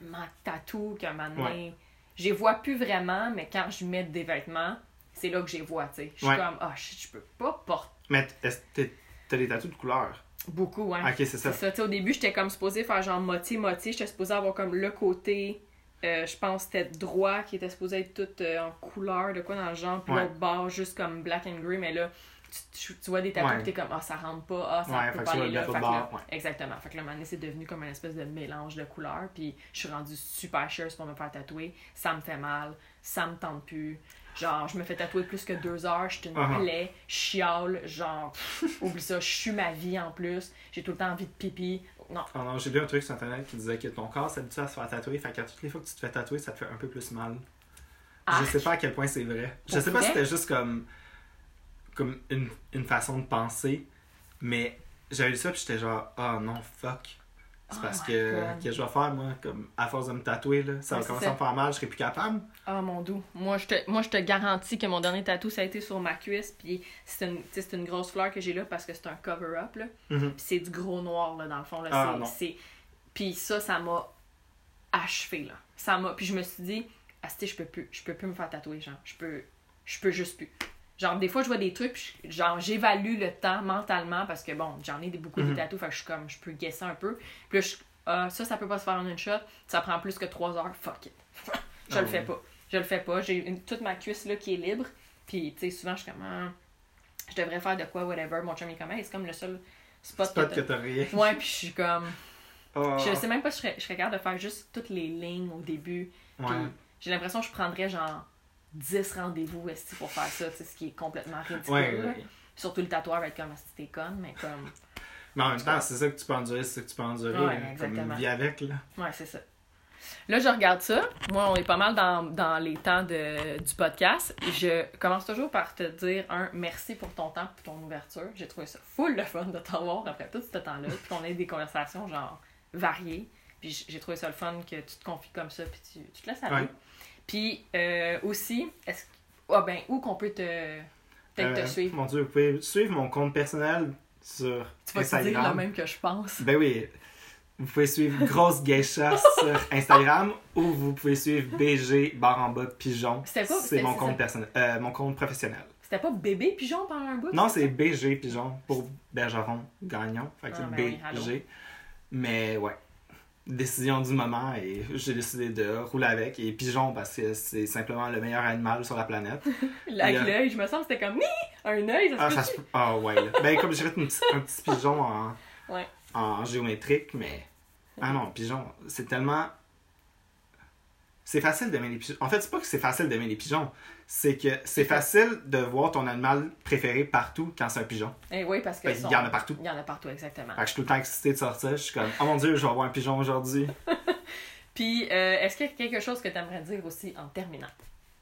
tellement de tatous donné, je les vois plus vraiment, mais quand je mets des vêtements, c'est là que je les vois, tu sais. Je suis Ouais. comme, ah, je, je peux pas porter Mais que t'as des tatous de couleur? beaucoup, hein. Ok, c'est C'est ça. ça, au début, j'étais comme supposée faire genre moitié-moitié. J'étais supposée avoir comme le côté, euh, je pense, c'était droit, qui était supposé être tout euh, en couleur, de quoi dans le genre, puis Ouais. l'autre bord, juste comme black and grey, mais là, tu, tu- vois des tatous, Ouais. t'es comme, ah, ça rentre pas, ah, ça Ouais, peut pas aller le là. Fait que là- bord, ouais. Exactement. Fait que là, donné, c'est devenu comme une espèce de mélange de couleurs, puis je suis rendue super chère pour me faire tatouer. Ça me fait mal, ça me tente plus. Genre, je me fais tatouer plus que deux heures, je suis une Uh-huh. plaie, je chiale, genre, oublie ça, je suis ma vie en plus, j'ai tout le temps envie de pipi. Non, Oh non, j'ai lu un truc sur internet qui disait que ton corps s'habitue à se faire tatouer, fait qu'à toutes les fois que tu te fais tatouer, ça te fait un peu plus mal. Je Arc. sais pas à quel point c'est vrai. Je sais pas si c'était juste comme, comme une, une façon de penser, mais j'avais lu ça puis j'étais genre, ah non, fuck. C'est Oh parce que, God. que je vais faire, moi, comme à force de me tatouer, là, ça Ouais, va commencer à me faire mal, je serai plus capable. Ah mon doux. Moi je, te, moi, je te garantis que mon dernier tatou, ça a été sur ma cuisse. Puis c'est une, c'est une grosse fleur que j'ai là parce que c'est un cover-up. là. Mhm. Puis c'est du gros noir, là, dans le fond. Là. Ah, C'est- Puis ça, ça m'a achevé. Là. Ça m'a... Puis je me suis dit, Asti, je peux plus. Je peux plus me faire tatouer. Genre, je peux, je peux juste plus. Genre, des fois, je vois des trucs, puis genre, j'évalue le temps mentalement parce que bon, j'en ai des, beaucoup de Mhm. tatous, fait que je suis comme, je peux guesser un peu. Puis là, je, ah, ça, ça peut pas se faire en une shot, ça prend plus que trois heures, fuck it. je Ah le fais pas. Je le fais pas. J'ai toute ma cuisse là qui est libre, puis tu sais, souvent, je suis comme, ah, je devrais faire de quoi, whatever. Mon chum est comme, Hey, c'est comme le seul spot, Spot que t'as. rien. Ouais, puis je suis comme, Oh. je sais même pas si je serais, je serais capable de faire juste toutes les lignes au début. Puis Ouais. j'ai l'impression que je prendrais genre 10 rendez-vous pour faire ça, sais, ce qui est complètement ridicule. Ouais, là. ouais. Surtout le tatoueur va être comme si t'es conne, mais comme. Mais en même temps, c'est ça que tu peux endurer, c'est ça que tu peux endurer. Ouais, là, exactement. Comme vie avec, là. Ouais, c'est ça. Là, je regarde ça. Moi, on est pas mal dans, dans les temps de, du podcast. Je commence toujours par te dire un merci pour ton temps pour ton ouverture. J'ai trouvé ça full le fun de t'avoir après tout ce temps-là. Puis qu'on ait des conversations genre variées. Puis j'ai trouvé ça le fun que tu te confies comme ça. Puis tu, tu te laisses aller. Ouais. Puis euh, aussi, est-ce ah ben, où qu'on peut te, peut-être Euh, te suivre? Mon Dieu, vous pouvez suivre mon compte personnel sur Tu vas te dire Instagram. le même que je pense? Ben oui. Vous pouvez suivre Grosse Geisha sur Instagram ou vous pouvez suivre BG barre en bas pigeon. C'est mon c'est compte personnel, euh, mon compte professionnel. C'était pas bébé pigeon pendant un bout? Non, c'est BG pigeon pour Bergeron Gagnon. Fait que Ah, c'est ben oui. BG. Mais ouais. Décision du moment et j'ai décidé de rouler avec. Et pigeon parce que c'est simplement le meilleur animal sur la planète. Avec a- l'œil, je me sens c'était comme Ni! un œil, ça se Ah, ça se. Ah, ouais. Ben, comme j'ai fait une un petit pigeon en, Ouais. en géométrique, mais. Ah non, pigeon, c'est tellement. C'est facile d'aimer les pigeons. En fait, c'est pas que c'est facile d'aimer les pigeons, c'est que c'est facile de voir ton animal préféré partout quand c'est un pigeon. Eh oui, parce que. Qu'il sont- y en a partout. Il y en a partout, exactement. Fait que je suis tout le temps excité de sortir. Je suis comme, oh mon dieu, je vais avoir un pigeon aujourd'hui. Puis, euh, est-ce qu'il y a quelque chose que tu aimerais dire aussi en terminant?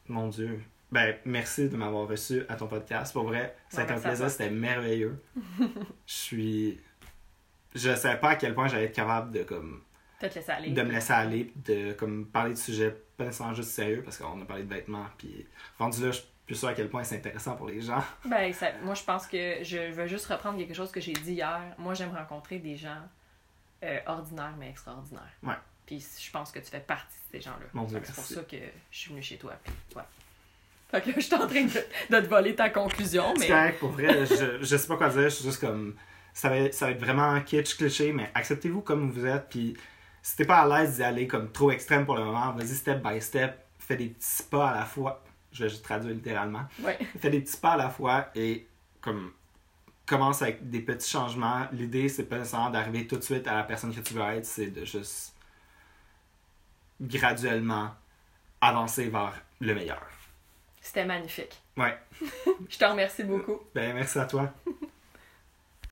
Mon dieu. Ben, merci de m'avoir reçu à ton podcast. Pour vrai, Ouais, un plaisir, c'était merveilleux. je suis. Je savais pas à quel point j'allais être capable de comme Peut-être laisser aller. de me laisser aller, de comme parler de sujets pas nécessairement juste sérieux parce qu'on a parlé de vêtements puis rendu là je suis plus sûr à quel point c'est intéressant pour les gens. Ben, ça- moi, je pense que je veux juste reprendre quelque chose que j'ai dit hier. Moi, j'aime rencontrer des gens euh, ordinaires, mais extraordinaires. Ouais. Puis je pense que tu fais partie de ces gens-là. C'est pour ça que je suis venue chez toi. Puis, ouais. Fait que là, je suis en train de, de te voler ta conclusion, mais... correct, pour vrai, je, je sais pas quoi dire, je suis juste comme ça va, être- ça va être vraiment kitsch cliché mais acceptez-vous comme vous êtes puis si t'es pas à l'aise d'y aller comme trop extrême pour le moment, vas-y step by step, fais des petits pas à la fois. Je vais juste traduire littéralement. Ouais. Fais des petits pas à la fois et comme commence avec des petits changements. L'idée, c'est pas nécessairement d'arriver tout de suite à la personne que tu veux être, c'est de juste graduellement avancer vers le meilleur. C'était magnifique. Ouais. Je te remercie beaucoup. Ben, merci à toi.